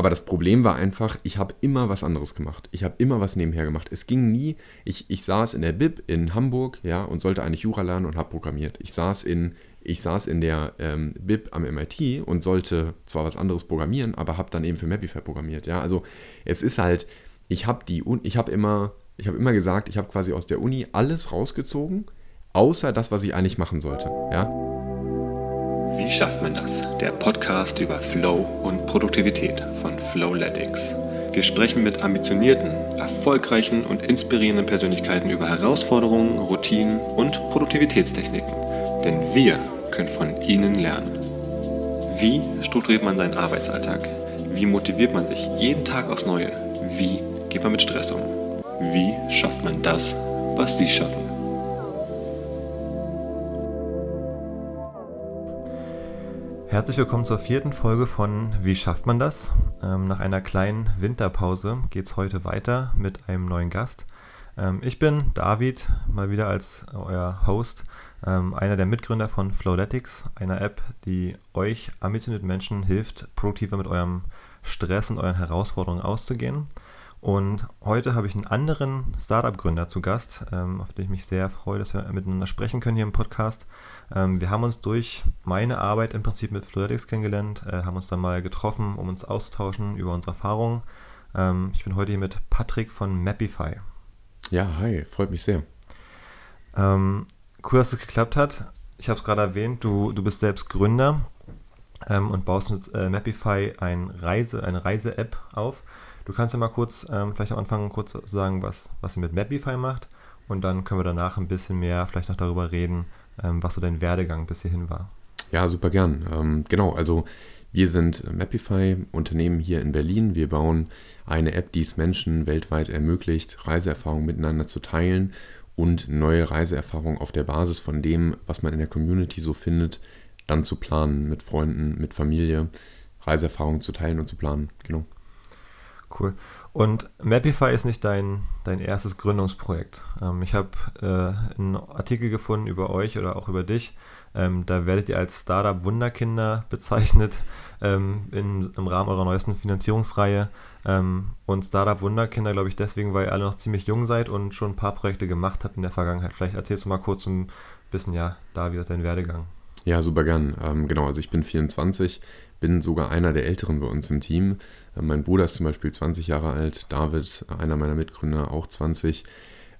Aber das Problem war einfach, ich habe immer was anderes gemacht. Ich habe immer was nebenher gemacht. Es ging nie, ich, ich saß in der Bib in Hamburg, ja, und sollte eigentlich Jura lernen und habe programmiert. Ich saß in, ich saß in der ähm, Bib am MIT und sollte zwar was anderes programmieren, aber habe dann eben für Mapify programmiert, ja. Also es ist halt, ich habe die, ich habe immer, ich habe immer gesagt, ich habe quasi aus der Uni alles rausgezogen, außer das, was ich eigentlich machen sollte, ja. Wie schafft man das? Der Podcast über Flow und Produktivität von Flowletics. Wir sprechen mit ambitionierten, erfolgreichen und inspirierenden Persönlichkeiten über Herausforderungen, Routinen und Produktivitätstechniken. Denn wir können von ihnen lernen. Wie strukturiert man seinen Arbeitsalltag? Wie motiviert man sich jeden Tag aufs Neue? Wie geht man mit Stress um? Wie schafft man das, was sie schaffen? Herzlich willkommen zur vierten Folge von Wie schafft man das? Ähm, nach einer kleinen Winterpause geht es heute weiter mit einem neuen Gast. Ähm, ich bin David, mal wieder als euer Host, ähm, einer der Mitgründer von Flowletics, einer App, die euch ambitionierten Menschen hilft, produktiver mit eurem Stress und euren Herausforderungen auszugehen. Und heute habe ich einen anderen Startup-Gründer zu Gast, ähm, auf den ich mich sehr freue, dass wir miteinander sprechen können hier im Podcast. Ähm, wir haben uns durch meine Arbeit im Prinzip mit Fluidics kennengelernt, äh, haben uns dann mal getroffen, um uns auszutauschen über unsere Erfahrungen. Ähm, ich bin heute hier mit Patrick von Mapify. Ja, hi, freut mich sehr. Ähm, cool, dass es geklappt hat. Ich habe es gerade erwähnt, du, du bist selbst Gründer ähm, und baust mit äh, Mapify ein Reise, eine Reise-App auf. Du kannst ja mal kurz, ähm, vielleicht am Anfang kurz sagen, was, was ihr mit Mapify macht und dann können wir danach ein bisschen mehr vielleicht noch darüber reden, was so dein Werdegang bis hierhin war. Ja, super gern. Ähm, genau, also wir sind Mapify, Unternehmen hier in Berlin. Wir bauen eine App, die es Menschen weltweit ermöglicht, Reiseerfahrungen miteinander zu teilen und neue Reiseerfahrungen auf der Basis von dem, was man in der Community so findet, dann zu planen, mit Freunden, mit Familie, Reiseerfahrungen zu teilen und zu planen. Genau. Cool. Und Mapify ist nicht dein, dein erstes Gründungsprojekt. Ähm, ich habe äh, einen Artikel gefunden über euch oder auch über dich. Ähm, da werdet ihr als Startup Wunderkinder bezeichnet ähm, in, im Rahmen eurer neuesten Finanzierungsreihe. Ähm, und Startup Wunderkinder, glaube ich, deswegen, weil ihr alle noch ziemlich jung seid und schon ein paar Projekte gemacht habt in der Vergangenheit. Vielleicht erzählst du mal kurz ein bisschen, ja, da wieder dein Werdegang. Ja, super gern. Ähm, genau, also ich bin 24, bin sogar einer der Älteren bei uns im Team. Äh, mein Bruder ist zum Beispiel 20 Jahre alt, David, einer meiner Mitgründer, auch 20.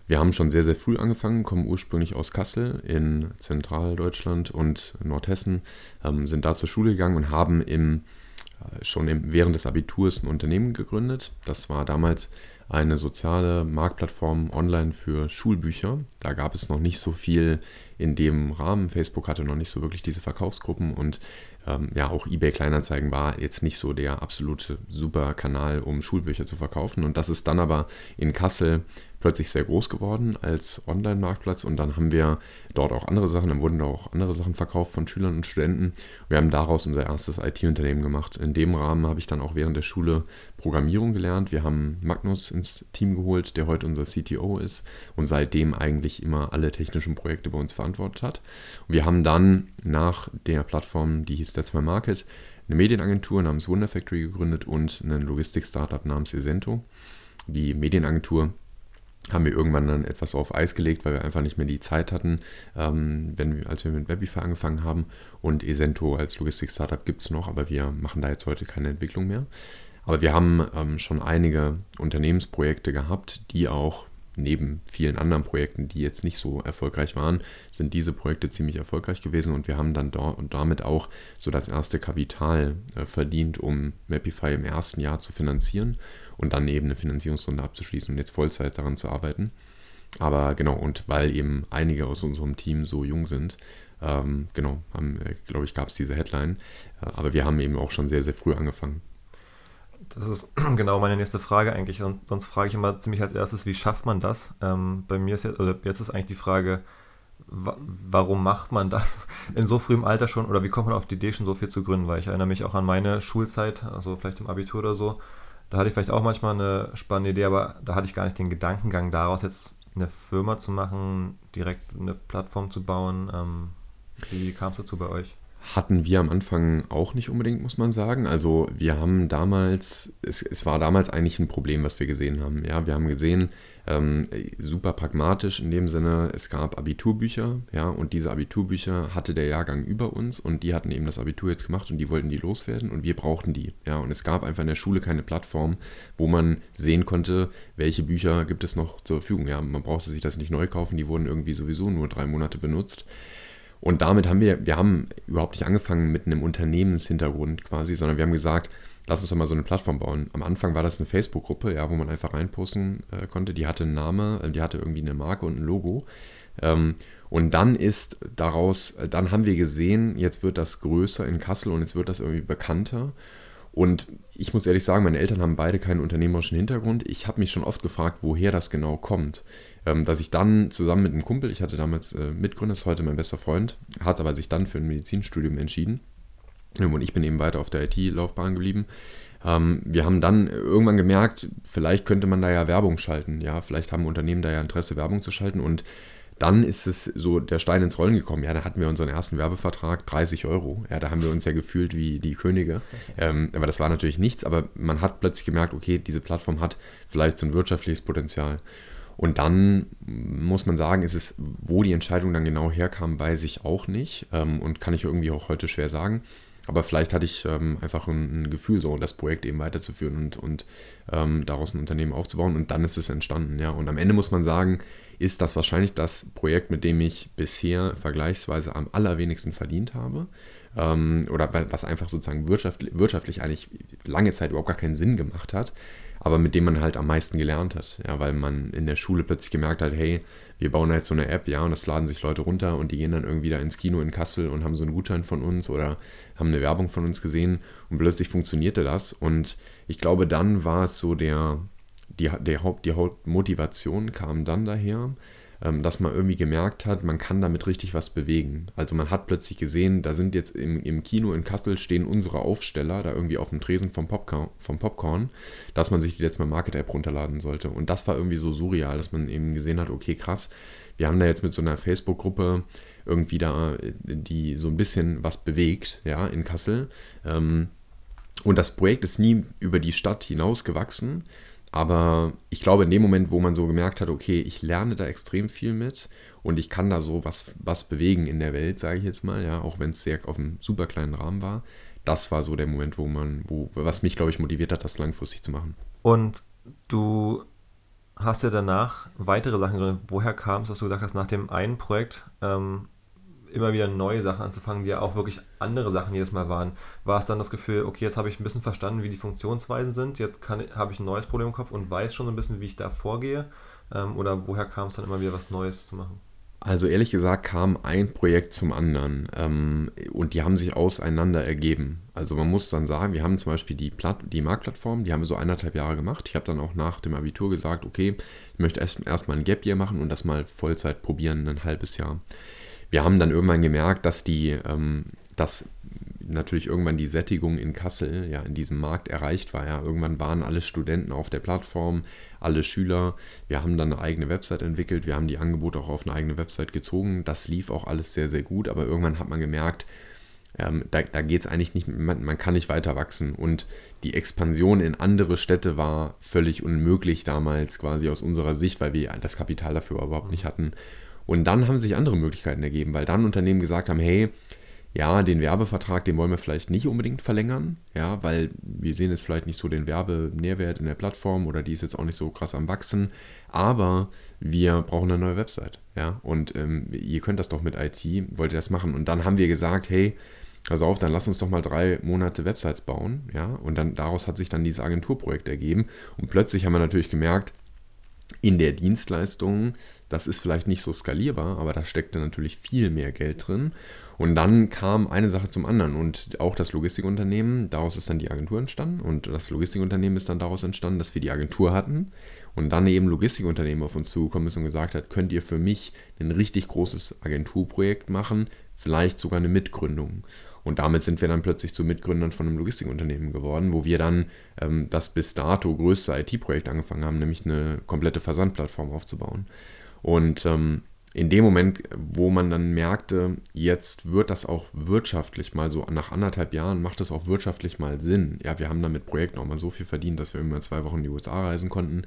Wir haben schon sehr, sehr früh angefangen, kommen ursprünglich aus Kassel in Zentraldeutschland und Nordhessen, ähm, sind da zur Schule gegangen und haben im, äh, schon im, während des Abiturs ein Unternehmen gegründet. Das war damals eine soziale Marktplattform online für Schulbücher. Da gab es noch nicht so viel in dem Rahmen. Facebook hatte noch nicht so wirklich diese Verkaufsgruppen und ähm, ja, auch eBay Kleinanzeigen war jetzt nicht so der absolute super Kanal, um Schulbücher zu verkaufen. Und das ist dann aber in Kassel plötzlich sehr groß geworden als Online-Marktplatz und dann haben wir dort auch andere Sachen, dann wurden da auch andere Sachen verkauft von Schülern und Studenten. Wir haben daraus unser erstes IT-Unternehmen gemacht. In dem Rahmen habe ich dann auch während der Schule Programmierung gelernt. Wir haben Magnus ins Team geholt, der heute unser CTO ist und seitdem eigentlich immer alle technischen Projekte bei uns verantwortet hat. Und wir haben dann nach der Plattform, die hieß That's My Market, eine Medienagentur namens Wonder Factory gegründet und ein Logistik-Startup namens Esento. Die Medienagentur haben wir irgendwann dann etwas auf Eis gelegt, weil wir einfach nicht mehr die Zeit hatten, ähm, wenn als wir mit Webify angefangen haben. Und Esento als Logistik-Startup gibt es noch, aber wir machen da jetzt heute keine Entwicklung mehr. Aber wir haben ähm, schon einige Unternehmensprojekte gehabt, die auch neben vielen anderen Projekten, die jetzt nicht so erfolgreich waren, sind diese Projekte ziemlich erfolgreich gewesen und wir haben dann dort und damit auch so das erste Kapital äh, verdient, um Mapify im ersten Jahr zu finanzieren und dann eben eine Finanzierungsrunde abzuschließen und jetzt Vollzeit daran zu arbeiten. Aber genau, und weil eben einige aus unserem Team so jung sind, ähm, genau, äh, glaube ich, gab es diese Headline. Äh, aber wir haben eben auch schon sehr, sehr früh angefangen. Das ist genau meine nächste Frage eigentlich. Und sonst frage ich immer ziemlich als erstes, wie schafft man das? Ähm, bei mir ist jetzt, oder jetzt ist eigentlich die Frage, wa warum macht man das in so frühem Alter schon oder wie kommt man auf die Idee schon so viel zu gründen? Weil ich erinnere mich auch an meine Schulzeit, also vielleicht im Abitur oder so, da hatte ich vielleicht auch manchmal eine spannende Idee, aber da hatte ich gar nicht den Gedankengang daraus, jetzt eine Firma zu machen, direkt eine Plattform zu bauen. Ähm, wie kam es dazu bei euch? Hatten wir am Anfang auch nicht unbedingt, muss man sagen. Also wir haben damals, es, es war damals eigentlich ein Problem, was wir gesehen haben. Ja, wir haben gesehen, ähm, super pragmatisch in dem Sinne, es gab Abiturbücher, ja, und diese Abiturbücher hatte der Jahrgang über uns und die hatten eben das Abitur jetzt gemacht und die wollten die loswerden und wir brauchten die, ja, und es gab einfach in der Schule keine Plattform, wo man sehen konnte, welche Bücher gibt es noch zur Verfügung, ja, man brauchte sich das nicht neu kaufen, die wurden irgendwie sowieso nur drei Monate benutzt. Und damit haben wir, wir haben überhaupt nicht angefangen mit einem Unternehmenshintergrund quasi, sondern wir haben gesagt, lass uns doch mal so eine Plattform bauen. Am Anfang war das eine Facebook-Gruppe, ja, wo man einfach reinposten äh, konnte. Die hatte einen Namen, äh, die hatte irgendwie eine Marke und ein Logo. Ähm, und dann ist daraus, äh, dann haben wir gesehen, jetzt wird das größer in Kassel und jetzt wird das irgendwie bekannter. Und ich muss ehrlich sagen, meine Eltern haben beide keinen unternehmerischen Hintergrund. Ich habe mich schon oft gefragt, woher das genau kommt. Ähm, dass ich dann zusammen mit einem Kumpel, ich hatte damals äh, Mitgründer, ist heute mein bester Freund, hat aber sich dann für ein Medizinstudium entschieden. Ähm, und ich bin eben weiter auf der IT-Laufbahn geblieben. Ähm, wir haben dann irgendwann gemerkt, vielleicht könnte man da ja Werbung schalten. Ja, vielleicht haben Unternehmen da ja Interesse, Werbung zu schalten. Und dann ist es so der Stein ins Rollen gekommen. Ja, da hatten wir unseren ersten Werbevertrag, 30 Euro. Ja, da haben wir uns ja gefühlt wie die Könige. Ähm, aber das war natürlich nichts. Aber man hat plötzlich gemerkt, okay, diese Plattform hat vielleicht so ein wirtschaftliches Potenzial. Und dann muss man sagen, ist es, wo die Entscheidung dann genau herkam, weiß ich auch nicht ähm, und kann ich irgendwie auch heute schwer sagen. Aber vielleicht hatte ich ähm, einfach ein, ein, Gefühl, so das Projekt eben weiterzuführen und, und ähm, daraus ein Unternehmen aufzubauen. Und dann ist es entstanden. Ja. Und am Ende muss man sagen, ist das wahrscheinlich das Projekt, mit dem ich bisher vergleichsweise am allerwenigsten verdient habe. Ähm, oder was einfach sozusagen wirtschaftlich, wirtschaftlich eigentlich lange Zeit überhaupt gar keinen Sinn gemacht hat aber mit dem man halt am meisten gelernt hat. Ja, weil man in der Schule plötzlich gemerkt hat, hey, wir bauen jetzt so eine App, ja, und das laden sich Leute runter und die gehen dann irgendwie da ins Kino in Kassel und haben so einen Gutschein von uns oder haben eine Werbung von uns gesehen und plötzlich funktionierte das. Und ich glaube, dann war es so der, die, der Haupt, die Hauptmotivation kam dann daher, ähm, dass man irgendwie gemerkt hat, man kann damit richtig was bewegen. Also man hat plötzlich gesehen, da sind jetzt im, im Kino in Kassel stehen unsere Aufsteller da irgendwie auf dem Tresen vom Popcorn, vom Popcorn, dass man sich die jetzt mal Market-App runterladen sollte. Und das war irgendwie so surreal, dass man eben gesehen hat, okay, krass, wir haben da jetzt mit so einer Facebook-Gruppe irgendwie da, die so ein bisschen was bewegt, ja, in Kassel. Ähm, und das Projekt ist nie über die Stadt hinaus gewachsen, aber ich glaube, in dem Moment, wo man so gemerkt hat, okay, ich lerne da extrem viel mit und ich kann da so was, was bewegen in der Welt, sage ich jetzt mal, ja, auch wenn es sehr auf einem super kleinen Rahmen war, das war so der Moment, wo man, wo, was mich, glaube ich, motiviert hat, das langfristig zu machen. Und du hast ja danach weitere Sachen. Woher kam es, dass du gesagt hast, nach dem einen Projekt ähm, immer wieder neue Sachen anzufangen, die ja auch wirklich andere Sachen jedes Mal waren, war es dann das Gefühl, okay, jetzt habe ich ein bisschen verstanden, wie die Funktionsweisen sind, jetzt habe ich ein neues Problem im Kopf und weiß schon so ein bisschen, wie ich da vorgehe? Ähm, oder woher kam es dann immer wieder was Neues zu machen? Also ehrlich gesagt kam ein Projekt zum anderen ähm, und die haben sich auseinander ergeben. Also man muss dann sagen, wir haben zum Beispiel die, Platt, die Marktplattform, die haben wir so eineinhalb Jahre gemacht. Ich habe dann auch nach dem Abitur gesagt, okay, ich möchte erst, erst ein Gap Year machen und das mal Vollzeit probieren, ein halbes Jahr wir haben dann irgendwann gemerkt, dass die, ähm, dass natürlich irgendwann die Sättigung in Kassel, ja, in diesem Markt erreicht war. Ja. Irgendwann waren alle Studenten auf der Plattform, alle Schüler. Wir haben dann eine eigene Website entwickelt, wir haben die Angebote auch auf eine eigene Website gezogen. Das lief auch alles sehr, sehr gut, aber irgendwann hat man gemerkt, ähm, da, da geht es eigentlich nicht, man, man, kann nicht weiter wachsen. Und die Expansion in andere Städte war völlig unmöglich damals, quasi aus unserer Sicht, weil wir das Kapital dafür überhaupt nicht hatten. Und dann haben sich andere Möglichkeiten ergeben, weil dann Unternehmen gesagt haben, hey, ja, den Werbevertrag, den wollen wir vielleicht nicht unbedingt verlängern, ja, weil wir sehen jetzt vielleicht nicht so den Werbenährwert in der Plattform oder die ist jetzt auch nicht so krass am Wachsen, aber wir brauchen eine neue Website, ja, und ähm, ihr könnt das doch mit IT, wollt ihr das machen? Und dann haben wir gesagt, hey, pass auf, dann lass uns doch mal drei Monate Websites bauen, ja, und dann daraus hat sich dann dieses Agenturprojekt ergeben. Und plötzlich haben wir natürlich gemerkt, in der Dienstleistung, das ist vielleicht nicht so skalierbar, aber da steckte natürlich viel mehr Geld drin. Und dann kam eine Sache zum anderen und auch das Logistikunternehmen, daraus ist dann die Agentur entstanden und das Logistikunternehmen ist dann daraus entstanden, dass wir die Agentur hatten und dann eben Logistikunternehmen auf uns zugekommen ist und gesagt hat, könnt ihr für mich ein richtig großes Agenturprojekt machen, vielleicht sogar eine Mitgründung. Und damit sind wir dann plötzlich zu Mitgründern von einem Logistikunternehmen geworden, wo wir dann ähm, das bis dato größte IT-Projekt angefangen haben, nämlich eine komplette Versandplattform aufzubauen. Und ähm, in dem Moment, wo man dann merkte, jetzt wird das auch wirtschaftlich mal so, nach anderthalb Jahren macht das auch wirtschaftlich mal Sinn. Ja, wir haben dann mit Projekten auch mal so viel verdient, dass wir immer zwei Wochen in die USA reisen konnten.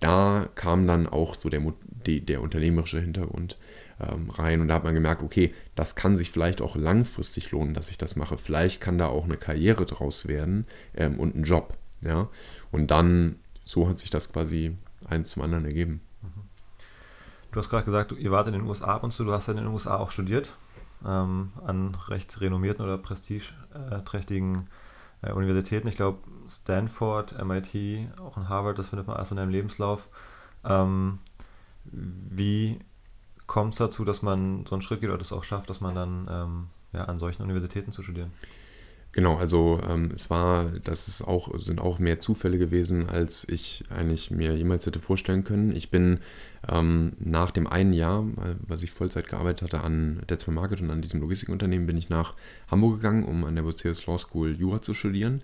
Da kam dann auch so der, der unternehmerische Hintergrund ähm, rein und da hat man gemerkt, okay, das kann sich vielleicht auch langfristig lohnen, dass ich das mache. Vielleicht kann da auch eine Karriere draus werden ähm, und ein Job. Ja, und dann so hat sich das quasi eins zum anderen ergeben. Du hast gerade gesagt, ihr wart in den USA ab und zu, du hast ja in den USA auch studiert, ähm, an recht renommierten oder prestigeträchtigen äh, Universitäten. Ich glaube, Stanford, MIT, auch in Harvard, das findet man alles in deinem Lebenslauf. Ähm, wie kommt es dazu, dass man so einen Schritt geht oder das auch schafft, dass man dann ähm, ja, an solchen Universitäten zu studieren? Genau, also ähm, es war, das ist auch, sind auch mehr Zufälle gewesen, als ich eigentlich mir jemals hätte vorstellen können. Ich bin ähm, nach dem einen Jahr, was ich Vollzeit gearbeitet hatte an der zwei Market und an diesem Logistikunternehmen, bin ich nach Hamburg gegangen, um an der Bucerius Law School Jura zu studieren.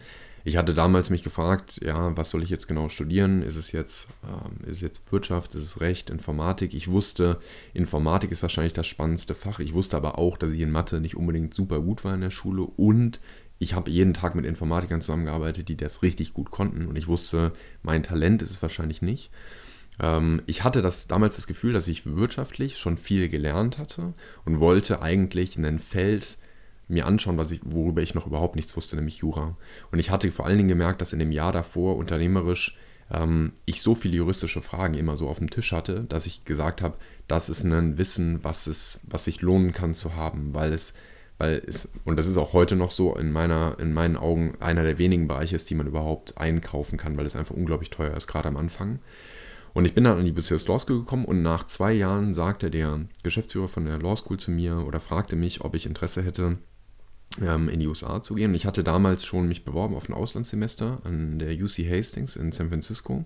Ich hatte damals mich gefragt, ja, was soll ich jetzt genau studieren? Ist es jetzt, ähm, ist es jetzt Wirtschaft, ist es Recht, Informatik? Ich wusste, Informatik ist wahrscheinlich das spannendste Fach. Ich wusste aber auch, dass ich in Mathe nicht unbedingt super gut war in der Schule und ich habe jeden Tag mit Informatikern zusammengearbeitet, die das richtig gut konnten und ich wusste, mein Talent ist es wahrscheinlich nicht. Ähm, ich hatte das, damals das Gefühl, dass ich wirtschaftlich schon viel gelernt hatte und wollte eigentlich ein Feld mir anschauen, was ich, worüber ich noch überhaupt nichts wusste, nämlich Jura. Und ich hatte vor allen Dingen gemerkt, dass in dem Jahr davor unternehmerisch ähm, ich so viele juristische Fragen immer so auf dem Tisch hatte, dass ich gesagt habe, das ist ein Wissen, was, es, was sich lohnen kann zu haben, weil es weil es, und das ist auch heute noch so, in, meiner, in meinen Augen einer der wenigen Bereiche ist, die man überhaupt einkaufen kann, weil es einfach unglaublich teuer ist, gerade am Anfang. Und ich bin dann an die Bucerius Law School gekommen und nach zwei Jahren sagte der Geschäftsführer von der Law School zu mir oder fragte mich, ob ich Interesse hätte, ähm, in die USA zu gehen. Ich hatte damals schon mich beworben auf ein Auslandssemester an der UC Hastings in San Francisco.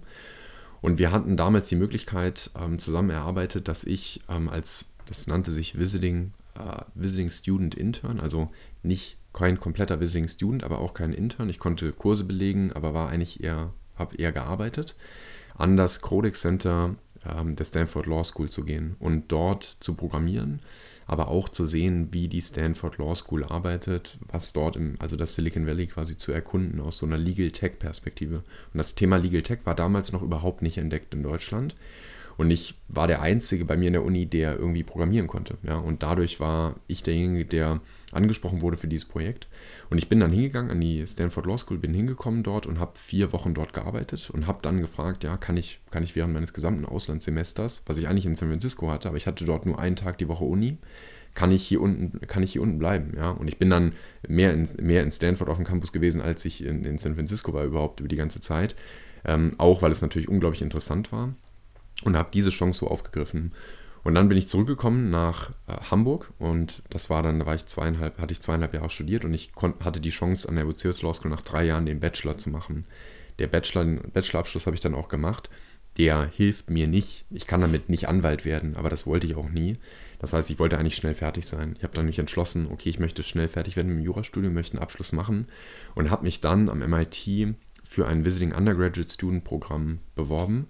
Und wir hatten damals die Möglichkeit ähm, zusammen erarbeitet, dass ich ähm, als, das nannte sich Visiting uh, Visiting Student Intern, also nicht kein kompletter Visiting Student, aber auch kein Intern. Ich konnte Kurse belegen, aber war eigentlich eher, habe eher gearbeitet, an das Codex Center der Stanford Law School zu gehen und dort zu programmieren, aber auch zu sehen, wie die Stanford Law School arbeitet, was dort im, also das Silicon Valley quasi zu erkunden aus so einer Legal Tech Perspektive. Und das Thema Legal Tech war damals noch überhaupt nicht entdeckt in Deutschland. Und ich war der Einzige bei mir in der Uni, der irgendwie programmieren konnte. Ja? Und dadurch war ich derjenige, der angesprochen wurde für dieses Projekt. Und ich bin dann hingegangen an die Stanford Law School, bin hingekommen dort und habe vier Wochen dort gearbeitet und habe dann gefragt, ja, kann ich, kann ich während meines gesamten Auslandssemesters, was ich eigentlich in San Francisco hatte, aber ich hatte dort nur einen Tag die Woche Uni, kann ich hier unten, kann ich hier unten bleiben, ja. Und ich bin dann mehr in, mehr in Stanford auf dem Campus gewesen, als ich in, in San Francisco war überhaupt über die ganze Zeit. Ähm, auch weil es natürlich unglaublich interessant war und habe diese Chance so aufgegriffen. Und dann bin ich zurückgekommen nach äh, Hamburg und das war dann, da war ich zweieinhalb, hatte ich zweieinhalb Jahre studiert und ich hatte die Chance an der Bucerius Law School nach drei Jahren den Bachelor zu machen. Der Bachelor, den Bachelorabschluss habe ich dann auch gemacht. Der hilft mir nicht. Ich kann damit nicht Anwalt werden, aber das wollte ich auch nie. Das heißt, ich wollte eigentlich schnell fertig sein. Ich habe dann mich entschlossen, okay, ich möchte schnell fertig werden im Jurastudium, möchte einen Abschluss machen und habe mich dann am MIT für ein Visiting Undergraduate Student Programm beworben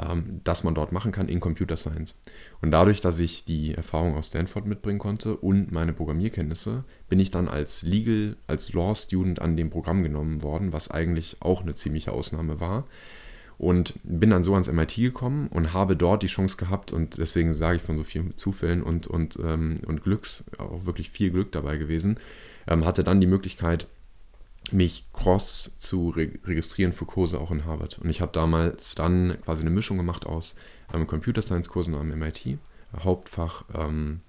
ähm, das man dort machen kann in Computer Science. Und dadurch, dass ich die Erfahrung aus Stanford mitbringen konnte und meine Programmierkenntnisse, bin ich dann als Legal, als Law Student an dem Programm genommen worden, was eigentlich auch eine ziemliche Ausnahme war. Und bin dann so ans MIT gekommen und habe dort die Chance gehabt, und deswegen sage ich von so vielen Zufällen und, und, ähm, und Glücks, auch wirklich viel Glück dabei gewesen, ähm, hatte dann die Möglichkeit, mich cross zu re registrieren für Kurse auch in Harvard. Und ich habe damals dann quasi eine Mischung gemacht aus ähm, Computer Science Kursen am MIT, Hauptfach, ähm,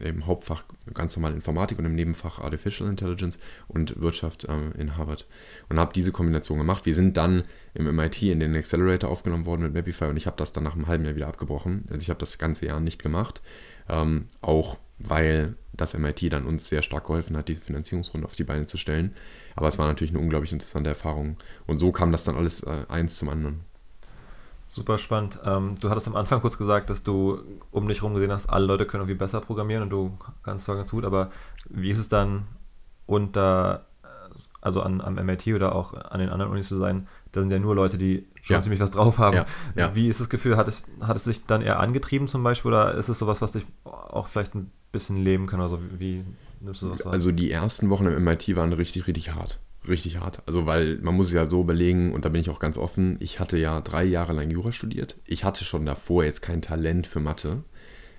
im Hauptfach ganz normal Informatik und im Nebenfach Artificial Intelligence und Wirtschaft ähm, in Harvard. Und habe diese Kombination gemacht. Wir sind dann im MIT in den Accelerator aufgenommen worden mit Mapify und ich habe das dann nach einem halben Jahr wieder abgebrochen. Also ich habe das ganze Jahr nicht gemacht. Ähm, auch weil das MIT dann uns sehr stark geholfen hat, die Finanzierungsrunde auf die Beine zu stellen. Aber es war natürlich eine unglaublich interessante Erfahrung. Und so kam das dann alles äh, eins zum anderen. Super spannend. Ähm, du hattest am Anfang kurz gesagt, dass du um dich herum gesehen hast, alle Leute können irgendwie besser programmieren und du kannst zwar ganz gut, aber wie ist es dann unter, also an, am MIT oder auch an den anderen Unis zu sein, da sind ja nur Leute, die schon Ja. ziemlich was drauf haben. Ja, ja. Wie ist das Gefühl? Hat es, hat es dich dann eher angetrieben zum Beispiel oder ist es sowas, was dich auch vielleicht ein bisschen leben kann? Also wie nimmst du das wahr? Also die ersten Wochen im MIT waren richtig, richtig hart. Richtig hart. Also weil man muss es ja so überlegen, und da bin ich auch ganz offen, ich hatte ja drei Jahre lang Jura studiert. Ich hatte schon davor jetzt kein Talent für Mathe.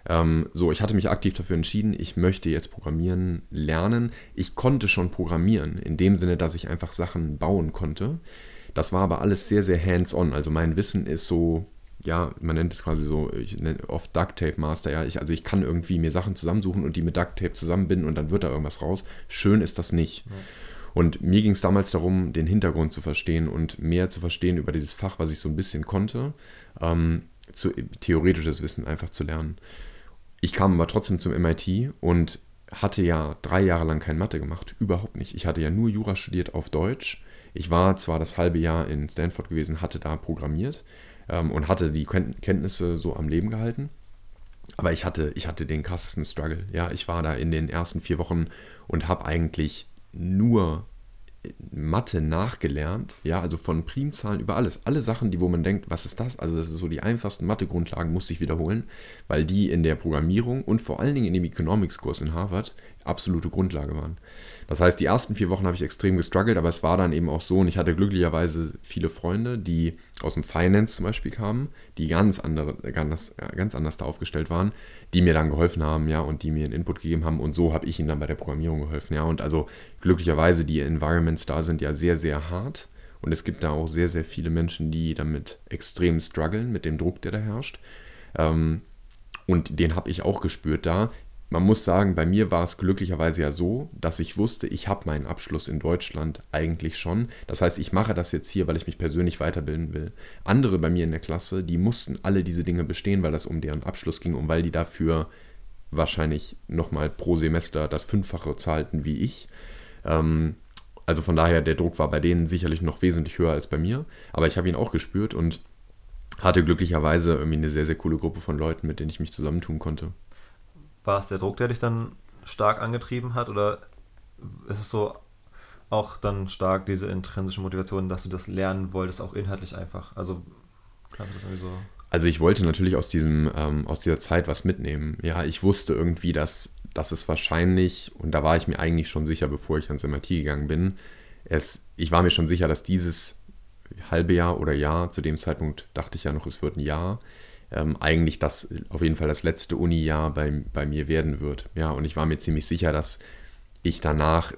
Ähm, so, ich hatte mich aktiv dafür entschieden, ich möchte jetzt Programmieren lernen. Ich konnte schon programmieren, in dem Sinne, dass ich einfach Sachen bauen konnte. Das war aber alles sehr, sehr hands-on. Also mein Wissen ist so, ja, man nennt es quasi so, ich nenne oft Duct Tape Master, ja. Ich, also ich kann irgendwie mir Sachen zusammensuchen und die mit Duct Tape zusammenbinden und dann wird da irgendwas raus. Schön ist das nicht. Und mir ging es damals darum, den Hintergrund zu verstehen und mehr zu verstehen über dieses Fach, was ich so ein bisschen konnte, ähm, zu, theoretisches Wissen einfach zu lernen. Ich kam aber trotzdem zum MIT und hatte ja drei Jahre lang kein Mathe gemacht, überhaupt nicht. Ich hatte ja nur Jura studiert auf Deutsch. Ich war zwar das halbe Jahr in Stanford gewesen, hatte da programmiert ähm, und hatte die Ken Kenntnisse so am Leben gehalten. Aber ich hatte, ich hatte den krassesten Struggle. Ja, ich war da in den ersten vier Wochen und habe eigentlich nur Mathe nachgelernt, ja, also von Primzahlen über alles, alle Sachen, die wo man denkt, was ist das? Also das ist so die einfachsten Mathe-Grundlagen musste ich wiederholen, weil die in der Programmierung und vor allen Dingen in dem Economics-Kurs in Harvard absolute Grundlage waren. Das heißt, die ersten vier Wochen habe ich extrem gestruggelt, aber es war dann eben auch so und ich hatte glücklicherweise viele Freunde, die aus dem Finance zum Beispiel kamen, die ganz, andere, ganz, ganz anders da aufgestellt waren, die mir dann geholfen haben, ja, und die mir einen Input gegeben haben und so habe ich ihnen dann bei der Programmierung geholfen, ja, und also glücklicherweise die Environments da sind ja sehr, sehr hart und es gibt da auch sehr, sehr viele Menschen, die damit extrem strugglen, mit dem Druck, der da herrscht. Ähm, und den habe ich auch gespürt da. Man muss sagen, bei mir war es glücklicherweise ja so, dass ich wusste, ich habe meinen Abschluss in Deutschland eigentlich schon. Das heißt, ich mache das jetzt hier, weil ich mich persönlich weiterbilden will. Andere bei mir in der Klasse, die mussten alle diese Dinge bestehen, weil das um deren Abschluss ging und weil die dafür wahrscheinlich nochmal pro Semester das Fünffache zahlten wie ich. Ähm, also von daher, der Druck war bei denen sicherlich noch wesentlich höher als bei mir, aber ich habe ihn auch gespürt und hatte glücklicherweise irgendwie eine sehr, sehr coole Gruppe von Leuten, mit denen ich mich zusammentun konnte. War es der Druck, der dich dann stark angetrieben hat oder ist es so auch dann stark diese intrinsische Motivation, dass du das lernen wolltest, auch inhaltlich einfach? Also kannst du das irgendwie so... Also ich wollte natürlich aus, diesem, ähm, aus dieser Zeit was mitnehmen. Ja, ich wusste irgendwie, dass, dass es wahrscheinlich, und da war ich mir eigentlich schon sicher, bevor ich ans MIT gegangen bin, es, ich war mir schon sicher, dass dieses halbe Jahr oder Jahr, zu dem Zeitpunkt dachte ich ja noch, es wird ein Jahr, ähm, eigentlich das auf jeden Fall das letzte Uni-Jahr bei, bei mir werden wird. Ja, und ich war mir ziemlich sicher, dass ich danach,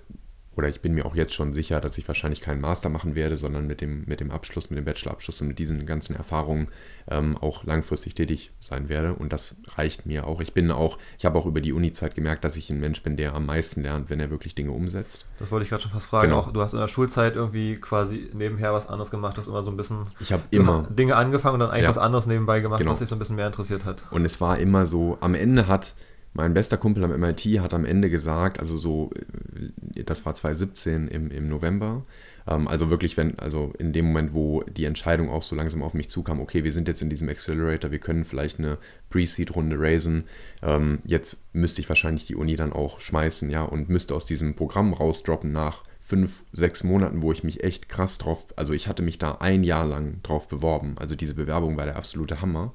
oder ich bin mir auch jetzt schon sicher, dass ich wahrscheinlich keinen Master machen werde, sondern mit dem, mit dem Abschluss, mit dem Bachelorabschluss und mit diesen ganzen Erfahrungen ähm, auch langfristig tätig sein werde. Und das reicht mir auch. Ich bin auch, ich habe auch über die Uni-Zeit gemerkt, dass ich ein Mensch bin, der am meisten lernt, wenn er wirklich Dinge umsetzt. Das wollte ich gerade schon fast fragen. Genau. Auch du hast in der Schulzeit irgendwie quasi nebenher was anderes gemacht, hast immer so ein bisschen Ich habe immer. Dinge angefangen und dann eigentlich Ja. was anderes nebenbei gemacht, Genau. was dich so ein bisschen mehr interessiert hat. Und es war immer so, am Ende hat mein bester Kumpel am MIT hat am Ende gesagt, also so, äh, das war 2017 im, im November, ähm, also wirklich, wenn, also in dem Moment, wo die Entscheidung auch so langsam auf mich zukam, okay, wir sind jetzt in diesem Accelerator, wir können vielleicht eine Pre-Seed-Runde raisen, ähm, jetzt müsste ich wahrscheinlich die Uni dann auch schmeißen, ja, und müsste aus diesem Programm rausdroppen nach fünf, sechs Monaten, wo ich mich echt krass drauf, also ich hatte mich da ein Jahr lang drauf beworben, also diese Bewerbung war der absolute Hammer.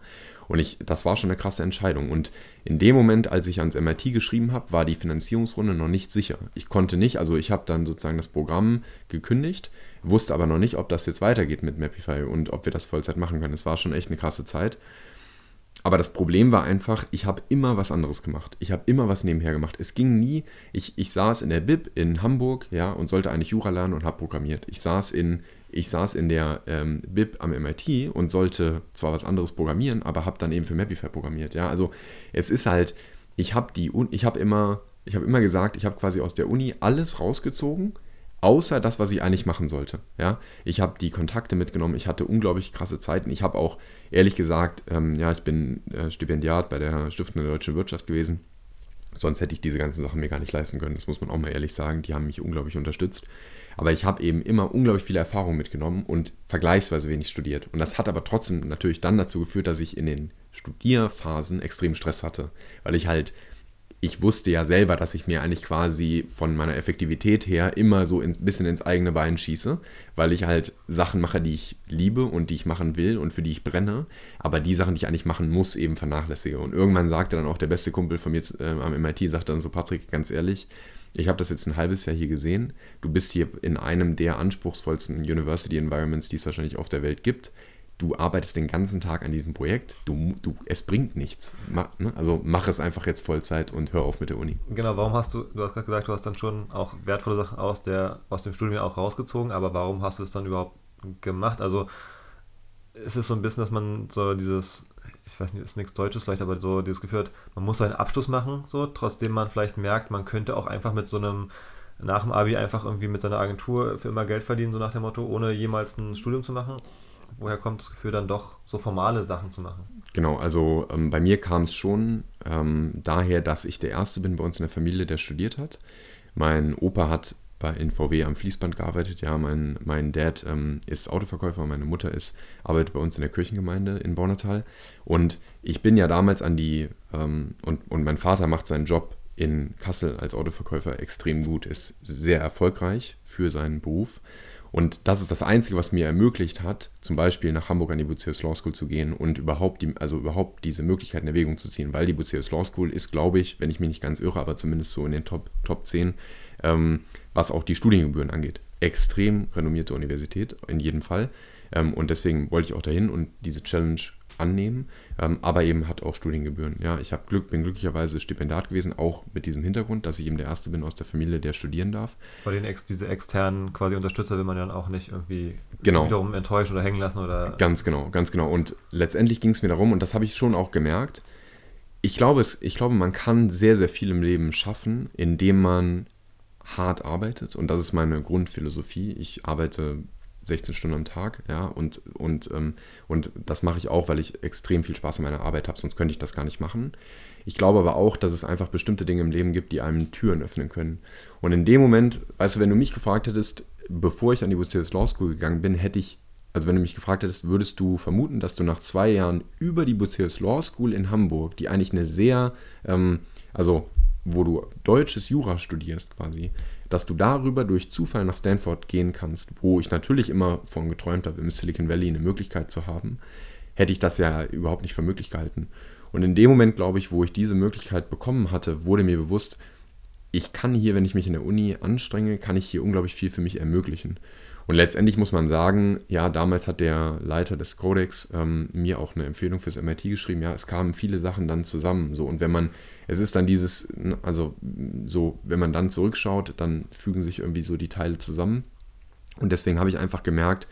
Und ich, das war schon eine krasse Entscheidung. Und in dem Moment, als ich ans MIT geschrieben habe, war die Finanzierungsrunde noch nicht sicher. Ich konnte nicht, also ich habe dann sozusagen das Programm gekündigt, wusste aber noch nicht, ob das jetzt weitergeht mit Mapify und ob wir das Vollzeit machen können. Es war schon echt eine krasse Zeit. Aber das Problem war einfach, ich habe immer was anderes gemacht. Ich habe immer was nebenher gemacht. Es ging nie, ich, ich saß in der Bib in Hamburg, ja, und sollte eigentlich Jura lernen und habe programmiert. Ich saß in, ich saß in der ähm, Bib am MIT und sollte zwar was anderes programmieren, aber habe dann eben für Mapify programmiert, ja. Also es ist halt, ich habe die, ich habe immer, ich habe immer gesagt, ich habe quasi aus der Uni alles rausgezogen, außer das, was ich eigentlich machen sollte. Ja, ich habe die Kontakte mitgenommen, ich hatte unglaublich krasse Zeiten. Ich habe auch ehrlich gesagt, ähm, ja, ich bin äh, Stipendiat bei der Stiftung der Deutschen Wirtschaft gewesen. Sonst hätte ich diese ganzen Sachen mir gar nicht leisten können. Das muss man auch mal ehrlich sagen. Die haben mich unglaublich unterstützt. Aber ich habe eben immer unglaublich viele Erfahrungen mitgenommen und vergleichsweise wenig studiert. Und das hat aber trotzdem natürlich dann dazu geführt, dass ich in den Studierphasen extrem Stress hatte, weil ich halt ich wusste ja selber, dass ich mir eigentlich quasi von meiner Effektivität her immer so ein bisschen ins eigene Bein schieße, weil ich halt Sachen mache, die ich liebe und die ich machen will und für die ich brenne, aber die Sachen, die ich eigentlich machen muss, eben vernachlässige. Und irgendwann sagte dann auch der beste Kumpel von mir äh, am MIT, sagte dann so, Patrick, ganz ehrlich, ich habe das jetzt ein halbes Jahr hier gesehen. Du bist hier in einem der anspruchsvollsten University Environments, die es wahrscheinlich auf der Welt gibt du arbeitest den ganzen Tag an diesem Projekt, du, du, es bringt nichts. Mach, ne? Also mach es einfach jetzt Vollzeit und hör auf mit der Uni. Genau, warum hast du, du hast gerade gesagt, du hast dann schon auch wertvolle Sachen aus, der, aus dem Studium auch rausgezogen, aber warum hast du es dann überhaupt gemacht? Also ist es so ein bisschen, dass man so dieses, ich weiß nicht, ist nichts Deutsches vielleicht, aber so dieses Gefühl hat, man muss einen Abschluss machen, so, trotzdem man vielleicht merkt, man könnte auch einfach mit so einem nach dem Abi einfach irgendwie mit seiner Agentur für immer Geld verdienen, so nach dem Motto, ohne jemals ein Studium zu machen? woher kommt das Gefühl, dann doch so formale Sachen zu machen? Genau, also ähm, bei mir kam es schon ähm, daher, dass ich der Erste bin bei uns in der Familie, der studiert hat. Mein Opa hat bei in VW am Fließband gearbeitet. Ja, mein, mein Dad ähm, ist Autoverkäufer, meine Mutter ist, arbeitet bei uns in der Kirchengemeinde in Bornetal. Und ich bin ja damals an die, ähm, und, und mein Vater macht seinen Job in Kassel als Autoverkäufer extrem gut, ist sehr erfolgreich für seinen Beruf. Und das ist das Einzige, was mir ermöglicht hat, zum Beispiel nach Hamburg an die Bucerius Law School zu gehen und überhaupt, die, also überhaupt diese Möglichkeit in Erwägung zu ziehen, weil die Bucerius Law School ist, glaube ich, wenn ich mich nicht ganz irre, aber zumindest so in den Top, Top 10, ähm, was auch die Studiengebühren angeht. Extrem renommierte Universität, in jedem Fall. Ähm, und deswegen wollte ich auch dahin und diese Challenge annehmen, ähm, aber eben hat auch Studiengebühren. Ja, ich habe Glück, bin glücklicherweise Stipendiat gewesen, auch mit diesem Hintergrund, dass ich eben der Erste bin aus der Familie, der studieren darf. Bei den ex, diese externen quasi Unterstützer will man ja dann auch nicht irgendwie genau. wiederum enttäuschen oder hängen lassen oder. Ganz genau, ganz genau. Und letztendlich ging es mir darum, und das habe ich schon auch gemerkt, ich glaube, es, ich glaube, man kann sehr, sehr viel im Leben schaffen, indem man hart arbeitet. Und das ist meine Grundphilosophie. Ich arbeite 16 Stunden am Tag, ja, und, und, ähm, und das mache ich auch, weil ich extrem viel Spaß an meiner Arbeit habe, sonst könnte ich das gar nicht machen. Ich glaube aber auch, dass es einfach bestimmte Dinge im Leben gibt, die einem Türen öffnen können. Und in dem Moment, weißt du, wenn du mich gefragt hättest, bevor ich an die Bucerius Law School gegangen bin, hätte ich, also wenn du mich gefragt hättest, würdest du vermuten, dass du nach zwei Jahren über die Bucerius Law School in Hamburg, die eigentlich eine sehr, ähm, also wo du deutsches Jura studierst quasi, dass du darüber durch Zufall nach Stanford gehen kannst, wo ich natürlich immer von geträumt habe, im Silicon Valley eine Möglichkeit zu haben, hätte ich das ja überhaupt nicht für möglich gehalten. Und in dem Moment, glaube ich, wo ich diese Möglichkeit bekommen hatte, wurde mir bewusst, ich kann hier, wenn ich mich in der Uni anstrenge, kann ich hier unglaublich viel für mich ermöglichen. Und letztendlich muss man sagen, ja, damals hat der Leiter des Codex ähm, mir auch eine Empfehlung fürs MIT geschrieben. Ja, es kamen viele Sachen dann zusammen. So und wenn man, es ist dann dieses, also so, wenn man dann zurückschaut, dann fügen sich irgendwie so die Teile zusammen. Und deswegen habe ich einfach gemerkt,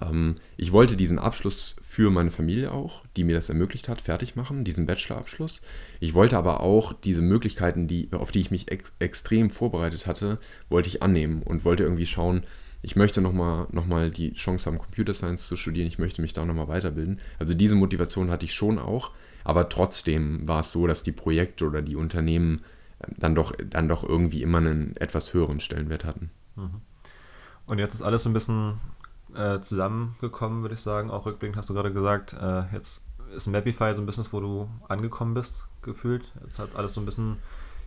ähm, ich wollte diesen Abschluss für meine Familie auch, die mir das ermöglicht hat, fertig machen, diesen Bachelorabschluss. Ich wollte aber auch diese Möglichkeiten, die, auf die ich mich ex extrem vorbereitet hatte, wollte ich annehmen und wollte irgendwie schauen, ich möchte nochmal noch mal die Chance haben, Computer Science zu studieren, ich möchte mich da nochmal weiterbilden. Also diese Motivation hatte ich schon auch, aber trotzdem war es so, dass die Projekte oder die Unternehmen ähm, dann doch, dann doch irgendwie immer einen etwas höheren Stellenwert hatten. Mhm. Und jetzt ist alles ein bisschen äh, zusammengekommen, würde ich sagen. Auch rückblickend hast du gerade gesagt, äh, jetzt ist Mapify so ein Business, wo du angekommen bist, gefühlt. Jetzt hat alles so ein bisschen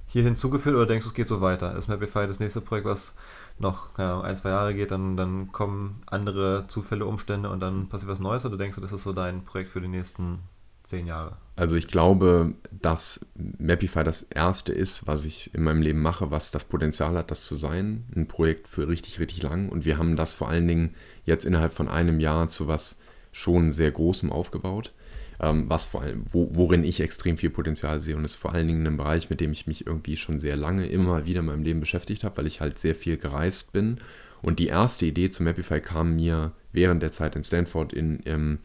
hier hinzugeführt oder denkst du, es geht so weiter? Ist Mapify das nächste Projekt, was noch keine Ahnung, ein, zwei Jahre geht, dann, dann kommen andere Zufälle, Umstände und dann passiert was Neues oder denkst du, das ist so dein Projekt für die nächsten zehn Jahre? Also ich glaube, dass Mapify das erste ist, was ich in meinem Leben mache, was das Potenzial hat, das zu sein. Ein Projekt für richtig, richtig lang. Und wir haben das vor allen Dingen jetzt innerhalb von einem Jahr zu was schon sehr Großem aufgebaut was vor allem, wo, worin ich extrem viel Potenzial sehe. Und ist vor allen Dingen ein Bereich, mit dem ich mich irgendwie schon sehr lange immer wieder in meinem Leben beschäftigt habe, weil ich halt sehr viel gereist bin. Und die erste Idee zum Mapify kam mir während der Zeit in Stanford in, ähm,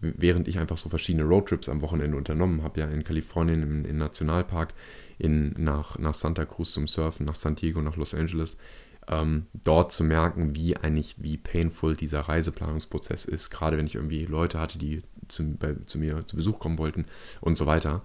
während ich einfach so verschiedene Roadtrips am Wochenende unternommen habe, ja in Kalifornien im, im Nationalpark, in, nach, nach Santa Cruz zum Surfen, nach San Diego, nach Los Angeles, ähm, dort zu merken, wie eigentlich, wie painful dieser Reiseplanungsprozess ist, gerade wenn ich irgendwie Leute hatte, die zu, bei, zu mir zu Besuch kommen wollten und so weiter.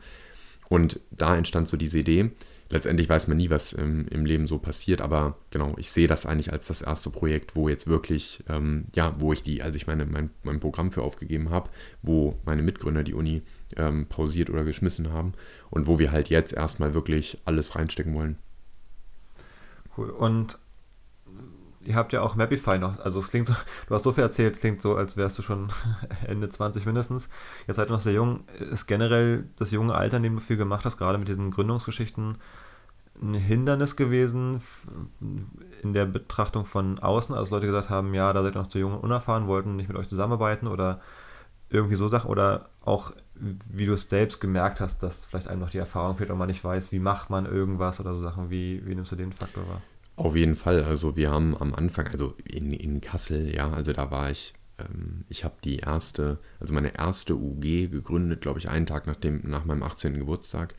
Und da entstand so diese Idee, letztendlich weiß man nie, was ähm, im Leben so passiert, aber genau, ich sehe das eigentlich als das erste Projekt, wo jetzt wirklich, ähm, ja, wo ich die, also ich meine, mein, mein Programm für aufgegeben habe, wo meine Mitgründer die Uni ähm, pausiert oder geschmissen haben und wo wir halt jetzt erstmal wirklich alles reinstecken wollen. Cool. Und ihr habt ja auch Mapify noch, also es klingt so, du hast so viel erzählt, es klingt so, als wärst du schon Ende 20 mindestens. Jetzt seid ihr noch sehr jung. Ist generell das junge Alter, in dem du viel gemacht hast, gerade mit diesen Gründungsgeschichten, ein Hindernis gewesen in der Betrachtung von außen, als Leute gesagt haben, ja, da seid ihr noch zu jung und unerfahren, wollten nicht mit euch zusammenarbeiten oder irgendwie so Sachen oder auch wie du es selbst gemerkt hast, dass vielleicht einem noch die Erfahrung fehlt und man nicht weiß, wie macht man irgendwas oder so Sachen, wie, wie nimmst du den Faktor wahr? Auf jeden Fall. Also wir haben am Anfang, also in, in Kassel, ja, also da war ich, ähm, ich habe die erste, also meine erste UG gegründet, glaube ich, einen Tag nach, dem, nach meinem 18. Geburtstag.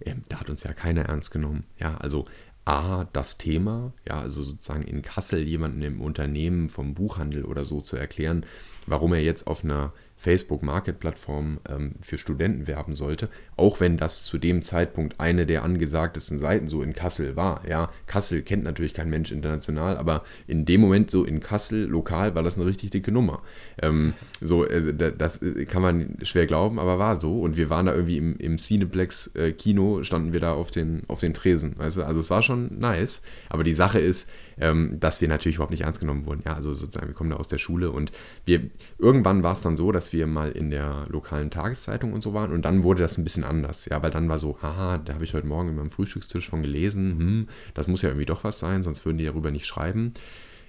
Ähm, da hat uns ja keiner ernst genommen. Ja, also A, das Thema, ja, also sozusagen in Kassel jemanden im Unternehmen vom Buchhandel oder so zu erklären, warum er jetzt auf einer Facebook-Market-Plattform ähm, für Studenten werben sollte, auch wenn das zu dem Zeitpunkt eine der angesagtesten Seiten so in Kassel war. Ja, Kassel kennt natürlich kein Mensch international, aber in dem Moment so in Kassel lokal war das eine richtig dicke Nummer. Ähm, so, also das kann man schwer glauben, aber war so. Und wir waren da irgendwie im, im Cineplex-Kino, äh, standen wir da auf den, auf den Tresen. Weißt du? Also es war schon nice. Aber die Sache ist, ähm, dass wir natürlich überhaupt nicht ernst genommen wurden. Ja, also sozusagen, wir kommen da aus der Schule und wir, irgendwann war es dann so, dass wir mal in der lokalen Tageszeitung und so waren und dann wurde das ein bisschen anders. Ja, weil dann war so, haha, da habe ich heute Morgen in meinem Frühstückstisch von gelesen, hm, das muss ja irgendwie doch was sein, sonst würden die darüber nicht schreiben.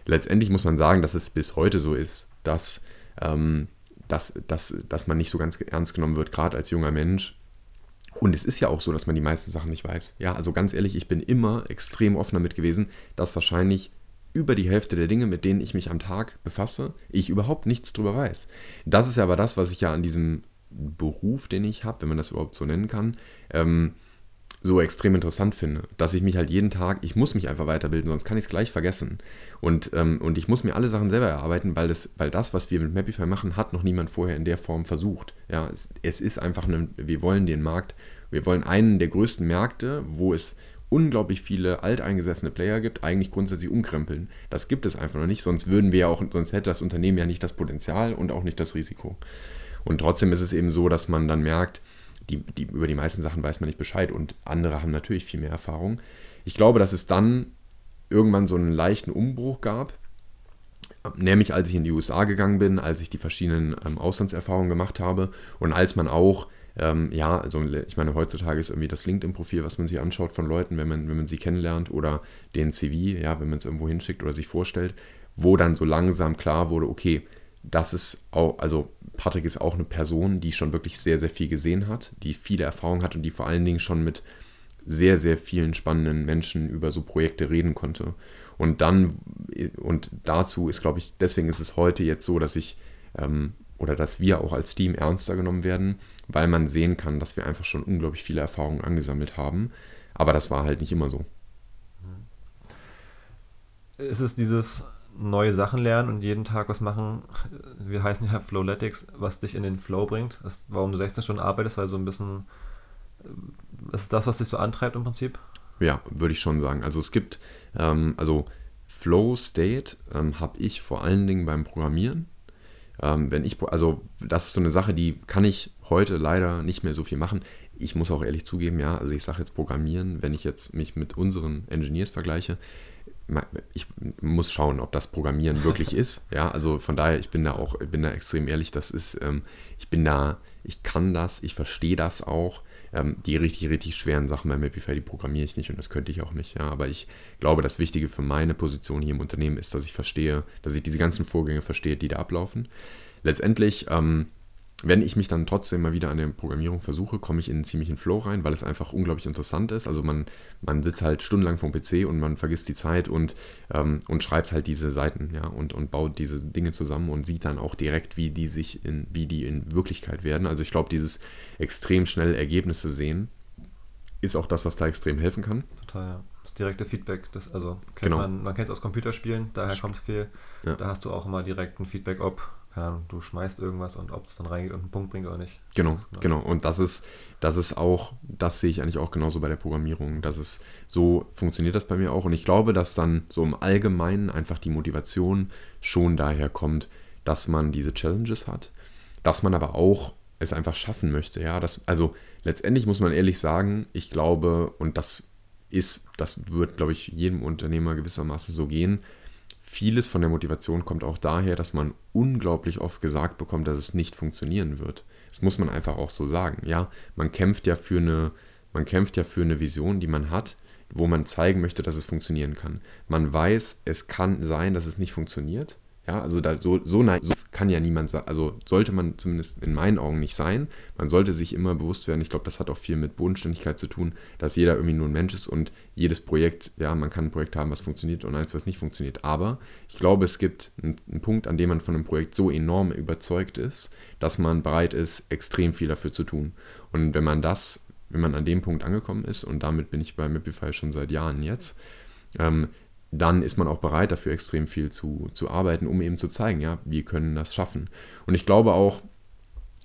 Letztendlich muss man sagen, dass es bis heute so ist, dass, ähm, dass, dass, dass man nicht so ganz ernst genommen wird, gerade als junger Mensch und es ist ja auch so, dass man die meisten Sachen nicht weiß. Ja, also ganz ehrlich, ich bin immer extrem offen damit gewesen, dass wahrscheinlich über die Hälfte der Dinge, mit denen ich mich am Tag befasse, ich überhaupt nichts drüber weiß. Das ist ja aber das, was ich ja an diesem Beruf, den ich habe, wenn man das überhaupt so nennen kann, ähm, so extrem interessant finde, dass ich mich halt jeden Tag, ich muss mich einfach weiterbilden, sonst kann ich es gleich vergessen. Und, ähm, und ich muss mir alle Sachen selber erarbeiten, weil das, weil das, was wir mit Mapify machen, hat noch niemand vorher in der Form versucht. Ja, es, es ist einfach, eine, wir wollen den Markt, wir wollen einen der größten Märkte, wo es unglaublich viele alteingesessene Player gibt, eigentlich grundsätzlich umkrempeln. Das gibt es einfach noch nicht, sonst würden wir ja auch, sonst hätte das Unternehmen ja nicht das Potenzial und auch nicht das Risiko. Und trotzdem ist es eben so, dass man dann merkt, die, die, über die meisten Sachen weiß man nicht Bescheid und andere haben natürlich viel mehr Erfahrung. Ich glaube, dass es dann irgendwann so einen leichten Umbruch gab, nämlich als ich in die USA gegangen bin, als ich die verschiedenen ähm, Auslandserfahrungen gemacht habe und als man auch, ähm, ja, also ich meine, heutzutage ist irgendwie das LinkedIn-Profil, was man sich anschaut von Leuten, wenn man, wenn man sie kennenlernt oder den CV, ja, wenn man es irgendwo hinschickt oder sich vorstellt, wo dann so langsam klar wurde, okay, das ist auch, also Patrick ist auch eine Person, die schon wirklich sehr, sehr viel gesehen hat, die viele Erfahrung hat und die vor allen Dingen schon mit sehr, sehr vielen spannenden Menschen über so Projekte reden konnte. Und dann, und dazu ist, glaube ich, deswegen ist es heute jetzt so, dass ich ähm, oder dass wir auch als Team ernster genommen werden, weil man sehen kann, dass wir einfach schon unglaublich viele Erfahrungen angesammelt haben. Aber das war halt nicht immer so. Ist es dieses neue Sachen lernen und jeden Tag was machen. Wir heißen ja Flowletics, was dich in den Flow bringt. Ist, warum du 16 Stunden arbeitest, weil so ein bisschen, das ist das, was dich so antreibt im Prinzip? Ja, würde ich schon sagen. Also es gibt, ähm, also Flow State ähm, habe ich vor allen Dingen beim Programmieren. Ähm, wenn ich, also das ist so eine Sache, die kann ich heute leider nicht mehr so viel machen. Ich muss auch ehrlich zugeben, ja, also ich sage jetzt Programmieren, wenn ich jetzt mich mit unseren Engineers vergleiche, ich muss schauen, ob das Programmieren wirklich ist. Ja, also von daher, ich bin da auch, bin da extrem ehrlich, das ist, ähm, ich bin da, ich kann das, ich verstehe das auch. Ähm, die richtig, richtig schweren Sachen bei Mapify, die programmiere ich nicht und das könnte ich auch nicht. Ja, aber ich glaube, das Wichtige für meine Position hier im Unternehmen ist, dass ich verstehe, dass ich diese ganzen Vorgänge verstehe, die da ablaufen. Letztendlich, ähm, wenn ich mich dann trotzdem mal wieder an der Programmierung versuche, komme ich in einen ziemlichen Flow rein, weil es einfach unglaublich interessant ist. Also man, man sitzt halt stundenlang vom PC und man vergisst die Zeit und, ähm, und schreibt halt diese Seiten, ja, und, und baut diese Dinge zusammen und sieht dann auch direkt, wie die sich in, wie die in Wirklichkeit werden. Also ich glaube, dieses extrem schnell Ergebnisse sehen, ist auch das, was da extrem helfen kann. Total, ja. Das direkte Feedback, das, also genau. man, man kennt es aus Computerspielen, daher kommt viel. Ja. Da hast du auch immer direkt ein Feedback, ob keine Ahnung, du schmeißt irgendwas und ob es dann reingeht und einen Punkt bringt oder nicht. Genau, genau. Und das ist, das ist auch, das sehe ich eigentlich auch genauso bei der Programmierung. Das ist, so funktioniert das bei mir auch. Und ich glaube, dass dann so im Allgemeinen einfach die Motivation schon daher kommt, dass man diese Challenges hat, dass man aber auch es einfach schaffen möchte. Ja, das, also letztendlich muss man ehrlich sagen, ich glaube, und das ist, das wird, glaube ich, jedem Unternehmer gewissermaßen so gehen, vieles von der Motivation kommt auch daher, dass man unglaublich oft gesagt bekommt, dass es nicht funktionieren wird. Das muss man einfach auch so sagen. Ja, man kämpft ja für eine, man kämpft ja für eine Vision, die man hat, wo man zeigen möchte, dass es funktionieren kann. Man weiß, es kann sein, dass es nicht funktioniert. Ja, also da, so, so, so kann ja niemand sagen, also sollte man zumindest in meinen Augen nicht sein. Man sollte sich immer bewusst werden, ich glaube, das hat auch viel mit Bodenständigkeit zu tun, dass jeder irgendwie nur ein Mensch ist und jedes Projekt, ja, man kann ein Projekt haben, was funktioniert und eins, was nicht funktioniert. Aber ich glaube, es gibt einen, einen Punkt, an dem man von einem Projekt so enorm überzeugt ist, dass man bereit ist, extrem viel dafür zu tun. Und wenn man das, wenn man an dem Punkt angekommen ist, und damit bin ich bei Mapify schon seit Jahren jetzt, ähm, dann ist man auch bereit, dafür extrem viel zu, zu arbeiten, um eben zu zeigen, ja, wir können das schaffen. Und ich glaube auch,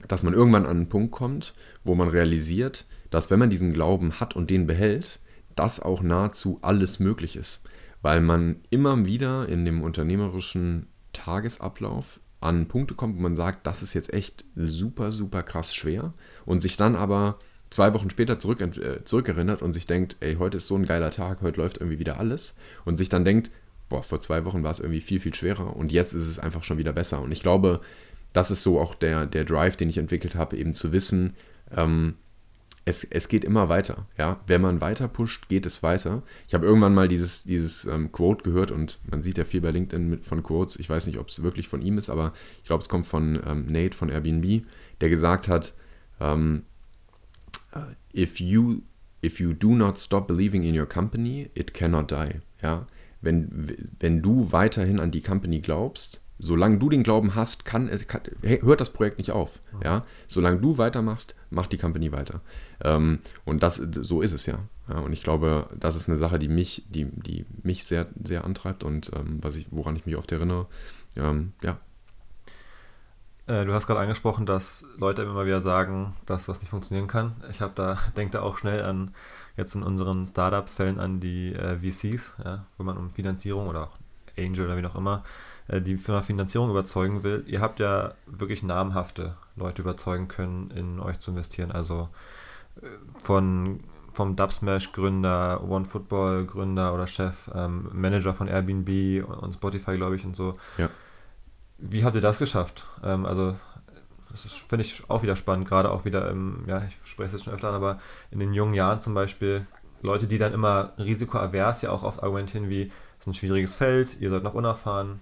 dass man irgendwann an einen Punkt kommt, wo man realisiert, dass wenn man diesen Glauben hat und den behält, dass auch nahezu alles möglich ist. Weil man immer wieder in dem unternehmerischen Tagesablauf an Punkte kommt, wo man sagt, das ist jetzt echt super, super krass schwer und sich dann aber zwei Wochen später zurück, äh, zurückerinnert und sich denkt, ey, heute ist so ein geiler Tag, heute läuft irgendwie wieder alles und sich dann denkt, boah, vor zwei Wochen war es irgendwie viel, viel schwerer und jetzt ist es einfach schon wieder besser. Und ich glaube, das ist so auch der, der Drive, den ich entwickelt habe, eben zu wissen, ähm, es, es geht immer weiter. Ja? Wenn man weiter pusht, geht es weiter. Ich habe irgendwann mal dieses, dieses ähm, Quote gehört und man sieht ja viel bei LinkedIn mit, von Quotes. Ich weiß nicht, ob es wirklich von ihm ist, aber ich glaube, es kommt von ähm, Nate von Airbnb, der gesagt hat, ähm, if you if you do not stop believing in your company, it cannot die. Ja, wenn, wenn du weiterhin an die Company glaubst, solange du den Glauben hast, kann es kann, hört das Projekt nicht auf. Ja, solange du weitermachst, macht die Company weiter. Ähm, und das so ist es ja. ja. Und ich glaube, das ist eine Sache, die mich die die mich sehr sehr antreibt und ähm, was ich woran ich mich oft erinnere. Ähm, ja, äh, du hast gerade angesprochen, dass Leute immer wieder sagen, dass was nicht funktionieren kann. Ich habe da, denke da auch schnell an jetzt in unseren Startup-Fällen an die äh, VCs, ja, wo man um Finanzierung oder auch Angel oder wie auch immer, äh, die eine Finanzierung überzeugen will. Ihr habt ja wirklich namhafte Leute überzeugen können, in euch zu investieren. Also äh, von vom Dubsmash-Gründer, OneFootball-Gründer oder Chef, ähm, Manager von Airbnb und Spotify, glaube ich, und so. Ja wie habt ihr das geschafft? Ähm, also, das finde ich auch wieder spannend, gerade auch wieder im, ja, ich spreche es jetzt schon öfter an, aber in den jungen Jahren zum Beispiel, Leute, die dann immer risikoavers ja auch oft argumentieren wie, es ist ein schwieriges Feld, ihr seid noch unerfahren.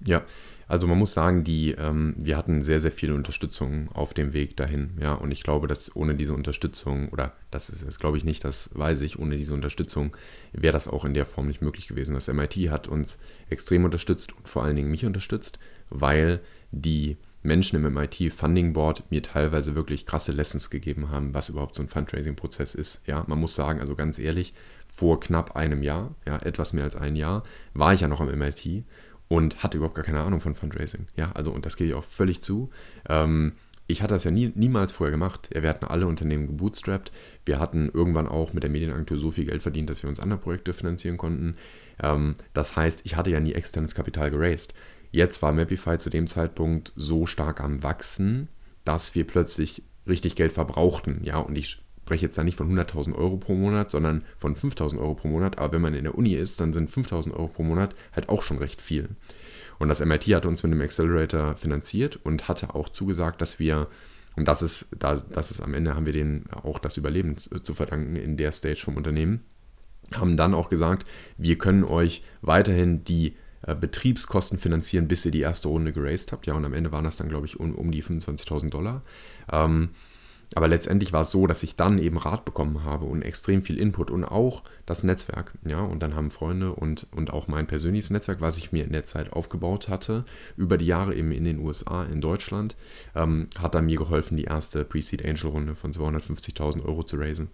Ja, also man muss sagen, die, ähm, wir hatten sehr, sehr viel Unterstützung auf dem Weg dahin. Ja, und ich glaube, dass ohne diese Unterstützung, oder das ist das glaube ich nicht, das weiß ich, ohne diese Unterstützung wäre das auch in der Form nicht möglich gewesen. Das MIT hat uns extrem unterstützt und vor allen Dingen mich unterstützt, weil die Menschen im MIT Funding Board mir teilweise wirklich krasse Lessons gegeben haben, was überhaupt so ein Fundraising-Prozess ist. Ja, man muss sagen, also ganz ehrlich, vor knapp einem Jahr, ja, etwas mehr als ein Jahr, war ich ja noch am MIT und hatte überhaupt gar keine Ahnung von Fundraising. Ja, also und das gehe ich auch völlig zu. Ähm, ich hatte das ja nie, niemals vorher gemacht. Wir hatten alle Unternehmen gebootstrapped. Wir hatten irgendwann auch mit der Medienagentur so viel Geld verdient, dass wir uns andere Projekte finanzieren konnten. Ähm, das heißt, ich hatte ja nie externes Kapital geraced. Jetzt war Mapify zu dem Zeitpunkt so stark am Wachsen, dass wir plötzlich richtig Geld verbrauchten. Ja, und ich spreche jetzt da nicht von 100.000 Euro pro Monat, sondern von 5.000 Euro pro Monat. Aber wenn man in der Uni ist, dann sind 5.000 Euro pro Monat halt auch schon recht viel. Und das MIT hat uns mit einem Accelerator finanziert und hatte auch zugesagt, dass wir, und das ist, das ist am Ende, haben wir denen auch das Überleben zu verdanken in der Stage vom Unternehmen, haben dann auch gesagt, wir können euch weiterhin die äh, Betriebskosten finanzieren, bis ihr die erste Runde geraced habt. Ja, und am Ende waren das dann, glaube ich, um, um die 25.000 Dollar. Ähm, aber letztendlich war es so, dass ich dann eben Rat bekommen habe und extrem viel Input und auch das Netzwerk. Ja, und dann haben Freunde und, und auch mein persönliches Netzwerk, was ich mir in der Zeit aufgebaut hatte, über die Jahre eben in den USA, in Deutschland, ähm, hat dann mir geholfen, die erste Pre-Seed Angel Runde von 250.000 Euro zu raisen.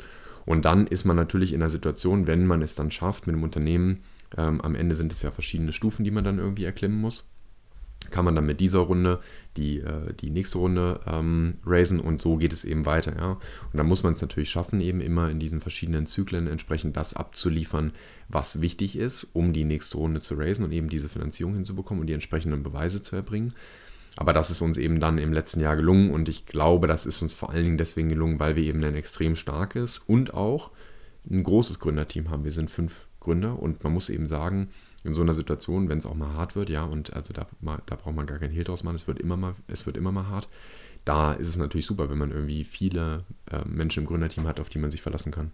Und dann ist man natürlich in der Situation, wenn man es dann schafft mit einem Unternehmen, ähm, am Ende sind es ja verschiedene Stufen, die man dann irgendwie erklimmen muss kann man dann mit dieser Runde die, äh, die nächste Runde ähm, raisen und so geht es eben weiter. Ja? Und dann muss man es natürlich schaffen, eben immer in diesen verschiedenen Zyklen entsprechend das abzuliefern, was wichtig ist, um die nächste Runde zu raisen und eben diese Finanzierung hinzubekommen und die entsprechenden Beweise zu erbringen. Aber das ist uns eben dann im letzten Jahr gelungen und ich glaube, das ist uns vor allen Dingen deswegen gelungen, weil wir eben ein extrem starkes und auch ein großes Gründerteam haben. Wir sind fünf Gründer und man muss eben sagen, in so einer Situation, wenn es auch mal hart wird, ja, und also da, da braucht man gar keinen Hehl draus machen, es wird immer mal, es wird immer mal hart. Da ist es natürlich super, wenn man irgendwie viele äh, Menschen im Gründerteam hat, auf die man sich verlassen kann.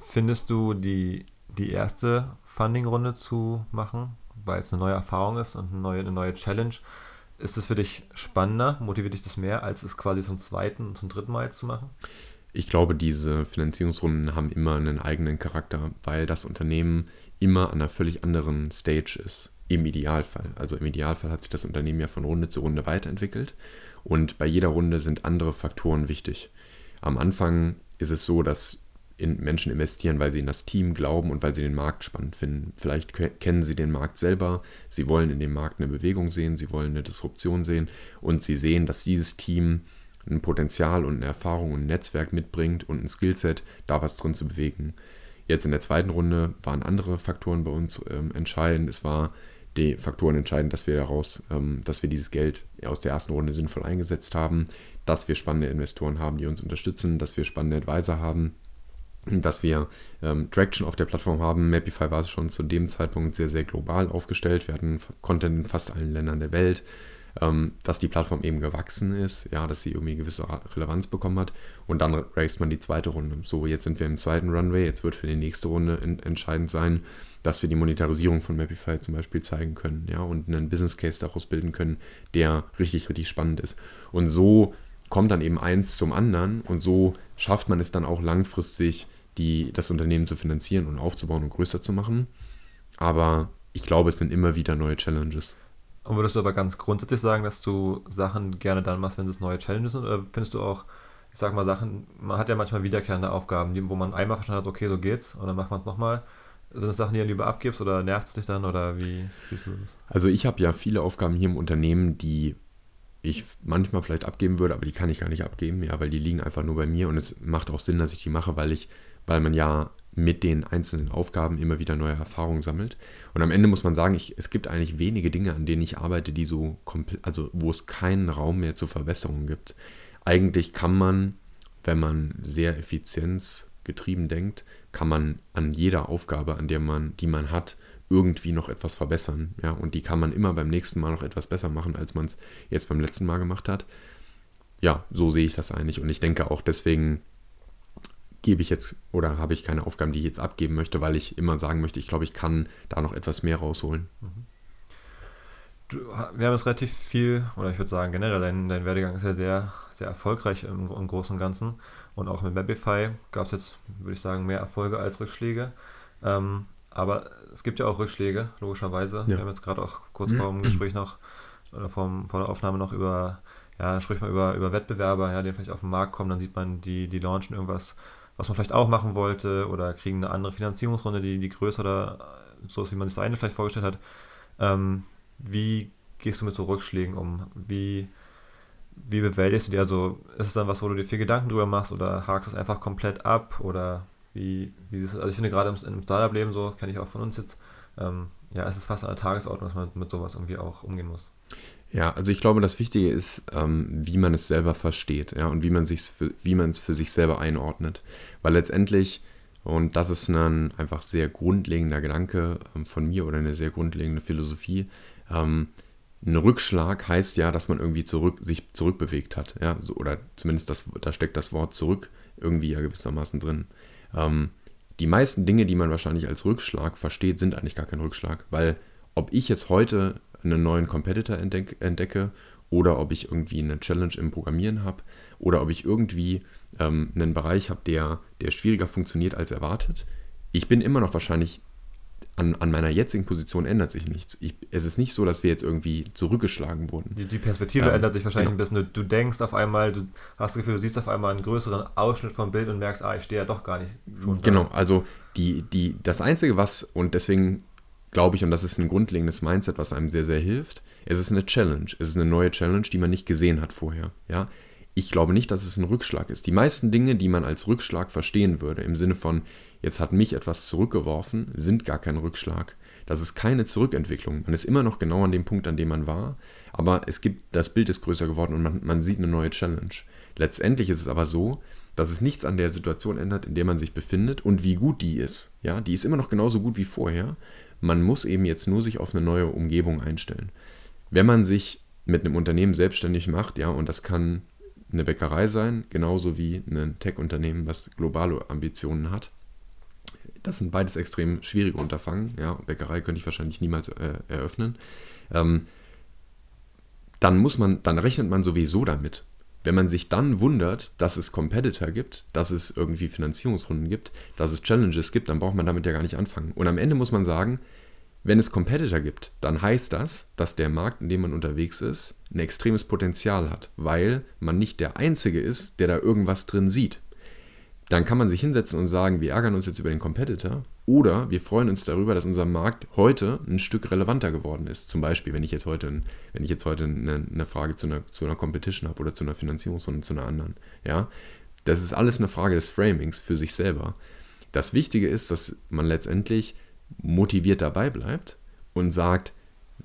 Findest du die, die erste Funding-Runde zu machen, weil es eine neue Erfahrung ist und eine neue, eine neue Challenge, ist es für dich spannender? Motiviert dich das mehr, als es quasi zum zweiten und zum dritten Mal jetzt zu machen? Ich glaube, diese Finanzierungsrunden haben immer einen eigenen Charakter, weil das Unternehmen immer an einer völlig anderen Stage ist. Im Idealfall. Also im Idealfall hat sich das Unternehmen ja von Runde zu Runde weiterentwickelt und bei jeder Runde sind andere Faktoren wichtig. Am Anfang ist es so, dass in Menschen investieren, weil sie in das Team glauben und weil sie den Markt spannend finden. Vielleicht kennen sie den Markt selber, sie wollen in dem Markt eine Bewegung sehen, sie wollen eine Disruption sehen und sie sehen, dass dieses Team ein Potenzial und eine Erfahrung und ein Netzwerk mitbringt und ein Skillset, da was drin zu bewegen. Jetzt in der zweiten Runde waren andere Faktoren bei uns ähm, entscheidend. Es war die Faktoren entscheidend, dass wir daraus, ähm, dass wir dieses Geld aus der ersten Runde sinnvoll eingesetzt haben, dass wir spannende Investoren haben, die uns unterstützen, dass wir spannende Advisor haben, dass wir ähm, Traction auf der Plattform haben. Mapify war schon zu dem Zeitpunkt sehr, sehr global aufgestellt. Wir hatten Content in fast allen Ländern der Welt. Ähm, dass die Plattform eben gewachsen ist, ja, dass sie irgendwie gewisse Relevanz bekommen hat. Und dann raced man die zweite Runde. So, jetzt sind wir im zweiten Runway. Jetzt wird für die nächste Runde entscheidend sein, dass wir die Monetarisierung von Mapify zum Beispiel zeigen können, ja, und einen Business Case daraus bilden können, der richtig, richtig spannend ist. Und so kommt dann eben eins zum anderen und so schafft man es dann auch langfristig, die, das Unternehmen zu finanzieren und aufzubauen und größer zu machen. Aber ich glaube, es sind immer wieder neue Challenges. Und würdest du aber ganz grundsätzlich sagen, dass du Sachen gerne dann machst, wenn es neue Challenges sind? Oder findest du auch, ich sag mal, Sachen, man hat ja manchmal wiederkehrende Aufgaben, wo man einmal verstanden hat, okay, so geht's, und dann macht man es nochmal. Sind das Sachen, die du lieber abgibst oder nervt es dich dann oder wie siehst du das? Also ich habe ja viele Aufgaben hier im Unternehmen, die ich manchmal vielleicht abgeben würde, aber die kann ich gar nicht abgeben, ja, weil die liegen einfach nur bei mir und es macht auch Sinn, dass ich die mache, weil ich, weil man ja mit den einzelnen Aufgaben immer wieder neue Erfahrungen sammelt. Und am Ende muss man sagen, ich, es gibt eigentlich wenige Dinge, an denen ich arbeite, die so also wo es keinen Raum mehr zur Verbesserung gibt. Eigentlich kann man, wenn man sehr effizienzgetrieben denkt, kann man an jeder Aufgabe, an der man, die man hat, irgendwie noch etwas verbessern. Ja, und die kann man immer beim nächsten Mal noch etwas besser machen, als man es jetzt beim letzten Mal gemacht hat. Ja, so sehe ich das eigentlich. Und ich denke auch deswegen gebe ich jetzt oder habe ich keine Aufgaben, die ich jetzt abgeben möchte, weil ich immer sagen möchte, ich glaube, ich kann da noch etwas mehr rausholen. Du, wir haben jetzt relativ viel, oder ich würde sagen generell, dein, dein Werdegang ist ja sehr, sehr erfolgreich im, im Großen und Ganzen. Und auch mit Mapify gab es jetzt, würde ich sagen, mehr Erfolge als Rückschläge. Ähm, aber es gibt ja auch Rückschläge, logischerweise. Ja. Wir haben jetzt gerade auch kurz vor dem Gespräch noch, oder vor, vor der Aufnahme noch über, ja, sprich mal über, über Wettbewerber, ja, die vielleicht auf den Markt kommen, dann sieht man, die, die launchen irgendwas was man vielleicht auch machen wollte oder kriegen eine andere Finanzierungsrunde, die, die größer oder so ist, wie man sich das eine vielleicht vorgestellt hat. Ähm, wie gehst du mit so Rückschlägen um? Wie, wie bewältigst du die? Also ist es dann was, wo du dir viel Gedanken drüber machst oder hakst es einfach komplett ab oder wie, wie siehst du Also ich finde gerade im, im Startup-Leben so, kenne ich auch von uns jetzt, ähm, ja, es ist fast an der Tagesordnung, dass man mit sowas irgendwie auch umgehen muss. Ja, also ich glaube, das Wichtige ist, ähm, wie man es selber versteht, ja, und wie man es für sich selber einordnet, weil letztendlich und das ist ein einfach sehr grundlegender Gedanke ähm, von mir oder eine sehr grundlegende Philosophie. Ähm, ein Rückschlag heißt ja, dass man irgendwie zurück, sich zurückbewegt hat, ja, so, oder zumindest das, da steckt das Wort zurück irgendwie ja gewissermaßen drin. Ähm, die meisten Dinge, die man wahrscheinlich als Rückschlag versteht, sind eigentlich gar kein Rückschlag, weil ob ich jetzt heute einen neuen Competitor entdecke, entdecke oder ob ich irgendwie eine Challenge im Programmieren habe oder ob ich irgendwie ähm, einen Bereich habe, der, der schwieriger funktioniert als erwartet. Ich bin immer noch wahrscheinlich an, an meiner jetzigen Position ändert sich nichts. Ich, es ist nicht so, dass wir jetzt irgendwie zurückgeschlagen wurden. Die, die Perspektive ähm, ändert sich wahrscheinlich genau. ein bisschen. Du, du, denkst auf einmal, du hast das Gefühl, du siehst auf einmal einen größeren Ausschnitt vom Bild und merkst, ah, ich stehe ja doch gar nicht schon. Genau, da. also die, die, das Einzige, was, und deswegen glaube ich, und das ist ein grundlegendes Mindset, was einem sehr, sehr hilft, es ist eine Challenge. Es ist eine neue Challenge, die man nicht gesehen hat vorher. Ja? Ich glaube nicht, dass es ein Rückschlag ist. Die meisten Dinge, die man als Rückschlag verstehen würde, im Sinne von, jetzt hat mich etwas zurückgeworfen, sind gar kein Rückschlag. Das ist keine Zurückentwicklung. Man ist immer noch genau an dem Punkt, an dem man war, aber es gibt, das Bild ist größer geworden und man, man sieht eine neue Challenge. Letztendlich ist es aber so, dass es nichts an der Situation ändert, in der man sich befindet und wie gut die ist. Ja, die ist immer noch genauso gut wie vorher. Man muss eben jetzt nur sich auf eine neue Umgebung einstellen. Wenn man sich mit einem Unternehmen selbstständig macht, ja, und das kann eine Bäckerei sein, genauso wie ein Tech-Unternehmen, was globale Ambitionen hat. Das sind beides extrem schwierige Unterfangen. Ja, Bäckerei könnte ich wahrscheinlich niemals äh, eröffnen. Ähm, dann muss man, dann rechnet man sowieso damit. Wenn man sich dann wundert, dass es Competitor gibt, dass es irgendwie Finanzierungsrunden gibt, dass es Challenges gibt, dann braucht man damit ja gar nicht anfangen. Und am Ende muss man sagen, wenn es Competitor gibt, dann heißt das, dass der Markt, in dem man unterwegs ist, ein extremes Potenzial hat, weil man nicht der Einzige ist, der da irgendwas drin sieht. Dann kann man sich hinsetzen und sagen, wir ärgern uns jetzt über den Competitor oder wir freuen uns darüber, dass unser Markt heute ein Stück relevanter geworden ist. Zum Beispiel, wenn ich jetzt heute, wenn ich jetzt heute eine, eine Frage zu einer, zu einer Competition habe oder zu einer Finanzierungsrunde zu einer anderen. Ja, das ist alles eine Frage des Framings für sich selber. Das Wichtige ist, dass man letztendlich motiviert dabei bleibt und sagt,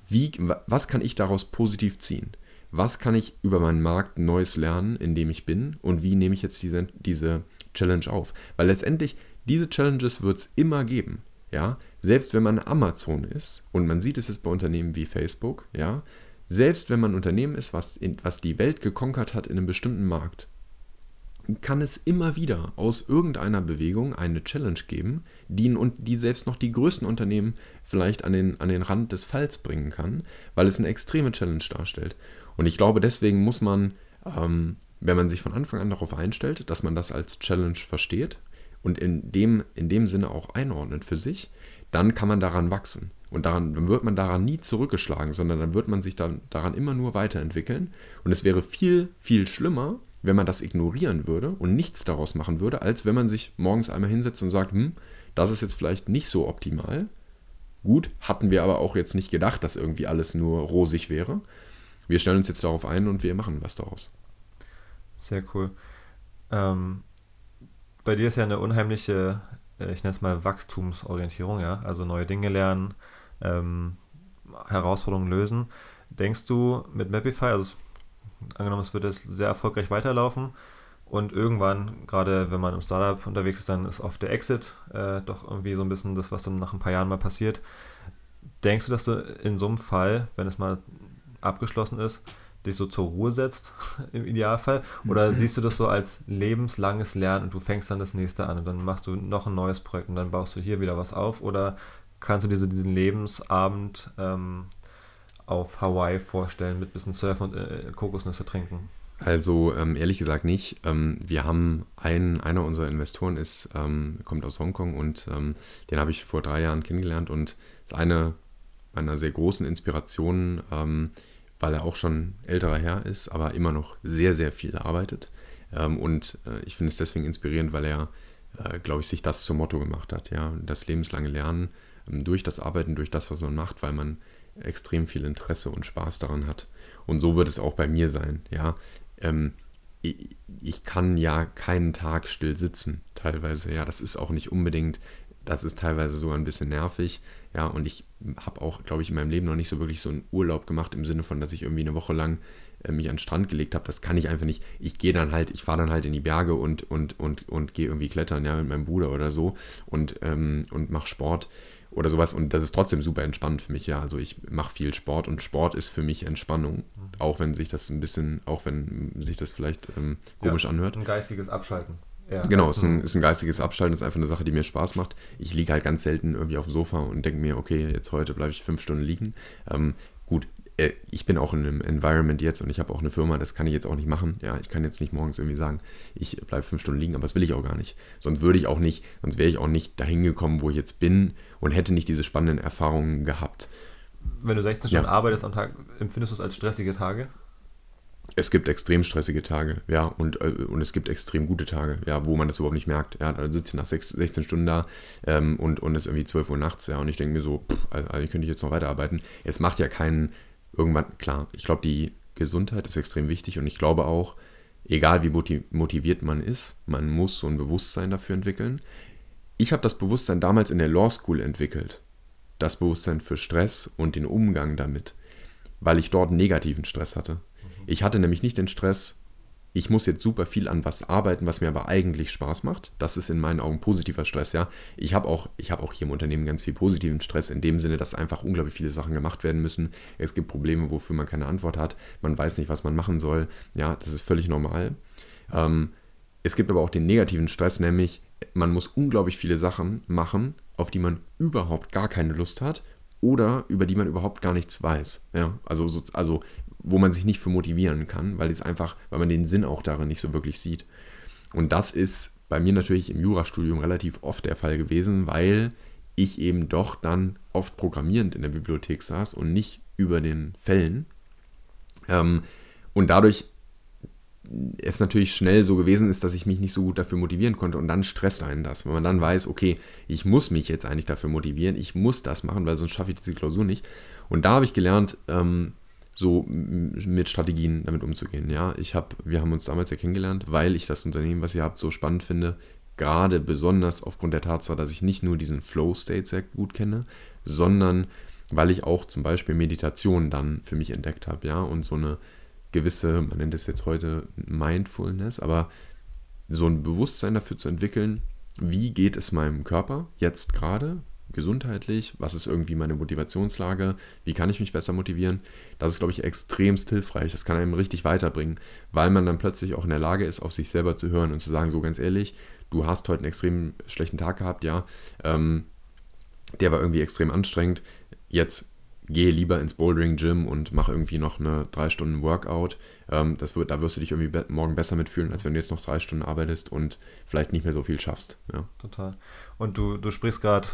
wie, was kann ich daraus positiv ziehen? Was kann ich über meinen Markt Neues lernen, in dem ich bin? Und wie nehme ich jetzt diese, diese Challenge auf? Weil letztendlich, diese Challenges wird es immer geben. Ja? Selbst wenn man Amazon ist, und man sieht es jetzt bei Unternehmen wie Facebook, ja, selbst wenn man ein Unternehmen ist, was, in, was die Welt gekonkert hat in einem bestimmten Markt, kann es immer wieder aus irgendeiner Bewegung eine Challenge geben, die, die selbst noch die größten Unternehmen vielleicht an den, an den Rand des Falls bringen kann, weil es eine extreme Challenge darstellt. Und ich glaube, deswegen muss man, ähm, wenn man sich von Anfang an darauf einstellt, dass man das als Challenge versteht und in dem, in dem Sinne auch einordnet für sich, dann kann man daran wachsen. Und daran, dann wird man daran nie zurückgeschlagen, sondern dann wird man sich dann daran immer nur weiterentwickeln. Und es wäre viel, viel schlimmer, wenn man das ignorieren würde und nichts daraus machen würde, als wenn man sich morgens einmal hinsetzt und sagt, hm, das ist jetzt vielleicht nicht so optimal. Gut, hatten wir aber auch jetzt nicht gedacht, dass irgendwie alles nur rosig wäre. Wir stellen uns jetzt darauf ein und wir machen was daraus. Sehr cool. Ähm, bei dir ist ja eine unheimliche, äh, ich nenne es mal Wachstumsorientierung, ja, also neue Dinge lernen, ähm, Herausforderungen lösen. Denkst du mit Mapify, also angenommen, es würde sehr erfolgreich weiterlaufen und irgendwann, gerade wenn man im Startup unterwegs ist, dann ist oft der Exit äh, doch irgendwie so ein bisschen das, was dann nach ein paar Jahren mal passiert. Denkst du, dass du in so einem Fall, wenn es mal abgeschlossen ist, dich so zur Ruhe setzt, im Idealfall? Oder mhm. siehst du das so als lebenslanges Lernen und du fängst dann das nächste an und dann machst du noch ein neues Projekt und dann baust du hier wieder was auf? Oder kannst du dir so diesen Lebensabend ähm, auf Hawaii vorstellen mit bisschen Surfen und äh, Kokosnüsse trinken? Also ähm, ehrlich gesagt nicht. Ähm, wir haben einen, einer unserer Investoren ist, ähm, kommt aus Hongkong und ähm, den habe ich vor drei Jahren kennengelernt und ist eine meiner sehr großen Inspirationen, ähm, weil er auch schon älterer Herr ist, aber immer noch sehr, sehr viel arbeitet. Ähm, und äh, ich finde es deswegen inspirierend, weil er, äh, glaube ich, sich das zum Motto gemacht hat. Ja, das lebenslange Lernen durch das Arbeiten, durch das, was man macht, weil man extrem viel Interesse und Spaß daran hat. Und so wird es auch bei mir sein. Ja, ähm, ich, ich, kann ja keinen Tag still sitzen, teilweise. Ja, das ist auch nicht unbedingt, das ist teilweise sogar ein bisschen nervig. Ja, und ich habe auch, glaube ich, in meinem Leben noch nicht so wirklich so einen Urlaub gemacht im Sinne von, dass ich irgendwie eine Woche lang äh, mich an den Strand gelegt habe. Das kann ich einfach nicht. Ich gehe dann halt, ich fahre dann halt in die Berge und, und, und, und gehe irgendwie klettern, ja, mit meinem Bruder oder so und, ähm, und mache Sport oder sowas. Und das ist trotzdem super entspannend für mich, ja. Also ich mache viel Sport und Sport ist für mich Entspannung. Mhm. Auch wenn sich das ein bisschen, auch wenn sich das vielleicht ähm, komisch ja, anhört. Ein geistiges Abschalten. Ja, genau, es ist ein, ist ein geistiges Abschalten, ist einfach eine Sache, die mir Spaß macht. Ich liege halt ganz selten irgendwie auf dem Sofa und denke mir, okay, jetzt heute bleibe ich fünf Stunden liegen. Ähm, gut, äh, ich bin auch in einem Environment jetzt und ich habe auch eine Firma, das kann ich jetzt auch nicht machen. Ja, ich kann jetzt nicht morgens irgendwie sagen, ich bleibe fünf Stunden liegen, aber das will ich auch gar nicht. Sonst würde ich auch nicht, sonst wäre ich auch nicht dahin gekommen, wo ich jetzt bin und hätte nicht diese spannenden Erfahrungen gehabt. Wenn du 16 Stunden ja. arbeitest am Tag, empfindest du es als stressige Tage? Es gibt extrem stressige Tage, ja, und, äh, und es gibt extrem gute Tage, ja, wo man das überhaupt nicht merkt. Ja, da sitzt ich nach 6, 16 Stunden da ähm, und, und es ist irgendwie 12 Uhr nachts, ja, und ich denke mir so, pff, also könnte ich jetzt noch weiterarbeiten. Es macht ja keinen, irgendwann, klar, ich glaube, die Gesundheit ist extrem wichtig und ich glaube auch, egal wie motiviert man ist, man muss so ein Bewusstsein dafür entwickeln. Ich habe das Bewusstsein damals in der Law School entwickelt. Das Bewusstsein für Stress und den Umgang damit, weil ich dort negativen Stress hatte. Ich hatte nämlich nicht den Stress, ich muss jetzt super viel an was arbeiten, was mir aber eigentlich Spaß macht. Das ist in meinen Augen positiver Stress, ja. Ich habe auch, hab auch hier im Unternehmen ganz viel positiven Stress, in dem Sinne, dass einfach unglaublich viele Sachen gemacht werden müssen. Es gibt Probleme, wofür man keine Antwort hat. Man weiß nicht, was man machen soll. Ja, das ist völlig normal. Ähm, es gibt aber auch den negativen Stress, nämlich man muss unglaublich viele Sachen machen, auf die man überhaupt gar keine Lust hat oder über die man überhaupt gar nichts weiß. Ja, also, also wo man sich nicht für motivieren kann, weil es einfach, weil man den Sinn auch darin nicht so wirklich sieht. Und das ist bei mir natürlich im Jurastudium relativ oft der Fall gewesen, weil ich eben doch dann oft programmierend in der Bibliothek saß und nicht über den Fällen. Ähm, und dadurch es natürlich schnell so gewesen ist, dass ich mich nicht so gut dafür motivieren konnte und dann stresst einen das, wenn man dann weiß, okay, ich muss mich jetzt eigentlich dafür motivieren, ich muss das machen, weil sonst schaffe ich diese Klausur nicht. Und da habe ich gelernt, ähm, so mit Strategien damit umzugehen. Ja, ich habe, wir haben uns damals ja kennengelernt, weil ich das Unternehmen, was ihr habt, so spannend finde. Gerade besonders aufgrund der Tatsache, dass ich nicht nur diesen Flow-State sehr gut kenne, sondern weil ich auch zum Beispiel Meditation dann für mich entdeckt habe, ja, und so eine gewisse, man nennt es jetzt heute Mindfulness, aber so ein Bewusstsein dafür zu entwickeln, wie geht es meinem Körper jetzt gerade, gesundheitlich, was ist irgendwie meine Motivationslage, wie kann ich mich besser motivieren. Das ist, glaube ich, extremst hilfreich. Das kann einem richtig weiterbringen, weil man dann plötzlich auch in der Lage ist, auf sich selber zu hören und zu sagen, so ganz ehrlich, du hast heute einen extrem schlechten Tag gehabt, ja, ähm, der war irgendwie extrem anstrengend. Jetzt gehe lieber ins Bouldering Gym und mach irgendwie noch eine drei Stunden Workout. Ähm, das wird, da wirst du dich irgendwie be morgen besser mitfühlen, als wenn du jetzt noch drei Stunden arbeitest und vielleicht nicht mehr so viel schaffst. Ja. Total. Und du, du sprichst gerade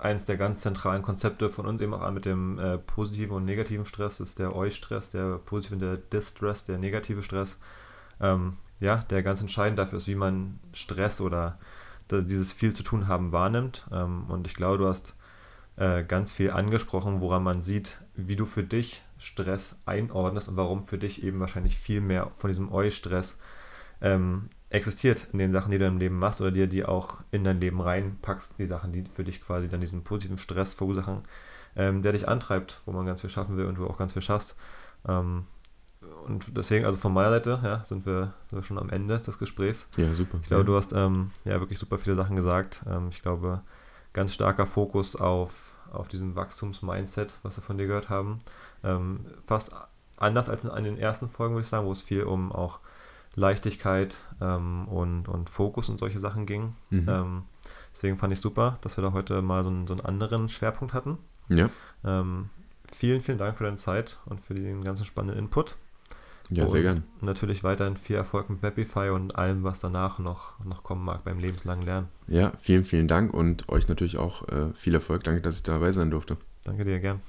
eins der ganz zentralen Konzepte von uns eben auch an mit dem äh, positiven und negativen Stress, ist der Eu-Stress, der positive und der Distress, der negative Stress. Ähm, ja, der ganz entscheidend dafür ist, wie man Stress oder dieses viel zu tun haben wahrnimmt. Ähm, und ich glaube, du hast äh, ganz viel angesprochen, woran man sieht, wie du für dich Stress einordnest und warum für dich eben wahrscheinlich viel mehr von diesem Eu-Stress ähm, existiert in den Sachen, die du im Leben machst oder dir die auch in dein Leben reinpackst, die Sachen, die für dich quasi dann diesen positiven Stress verursachen, ähm, der dich antreibt, wo man ganz viel schaffen will und du auch ganz viel schaffst. Ähm, und deswegen, also von meiner Seite, ja, sind wir, sind wir schon am Ende des Gesprächs. Ja, super. Ich glaube, du hast ähm, ja wirklich super viele Sachen gesagt. Ähm, ich glaube, ganz starker Fokus auf, auf diesem Wachstumsmindset, was wir von dir gehört haben. Ähm, fast anders als in, den ersten Folgen, würde ich sagen, wo es viel um auch Leichtigkeit ähm, und, und Fokus und solche Sachen ging. Mhm. Ähm, deswegen fand ich super, dass wir da heute mal so einen, so einen anderen Schwerpunkt hatten. Ja. Ähm, vielen, vielen Dank für deine Zeit und für den ganzen spannenden Input. Ja, sehr gern. Natürlich weiterhin viel Erfolg mit Mapify und allem, was danach noch, noch kommen mag beim lebenslangen Lernen. Ja, vielen, vielen Dank und euch natürlich auch äh, viel Erfolg. Danke, dass ich dabei sein durfte. Danke dir, gern.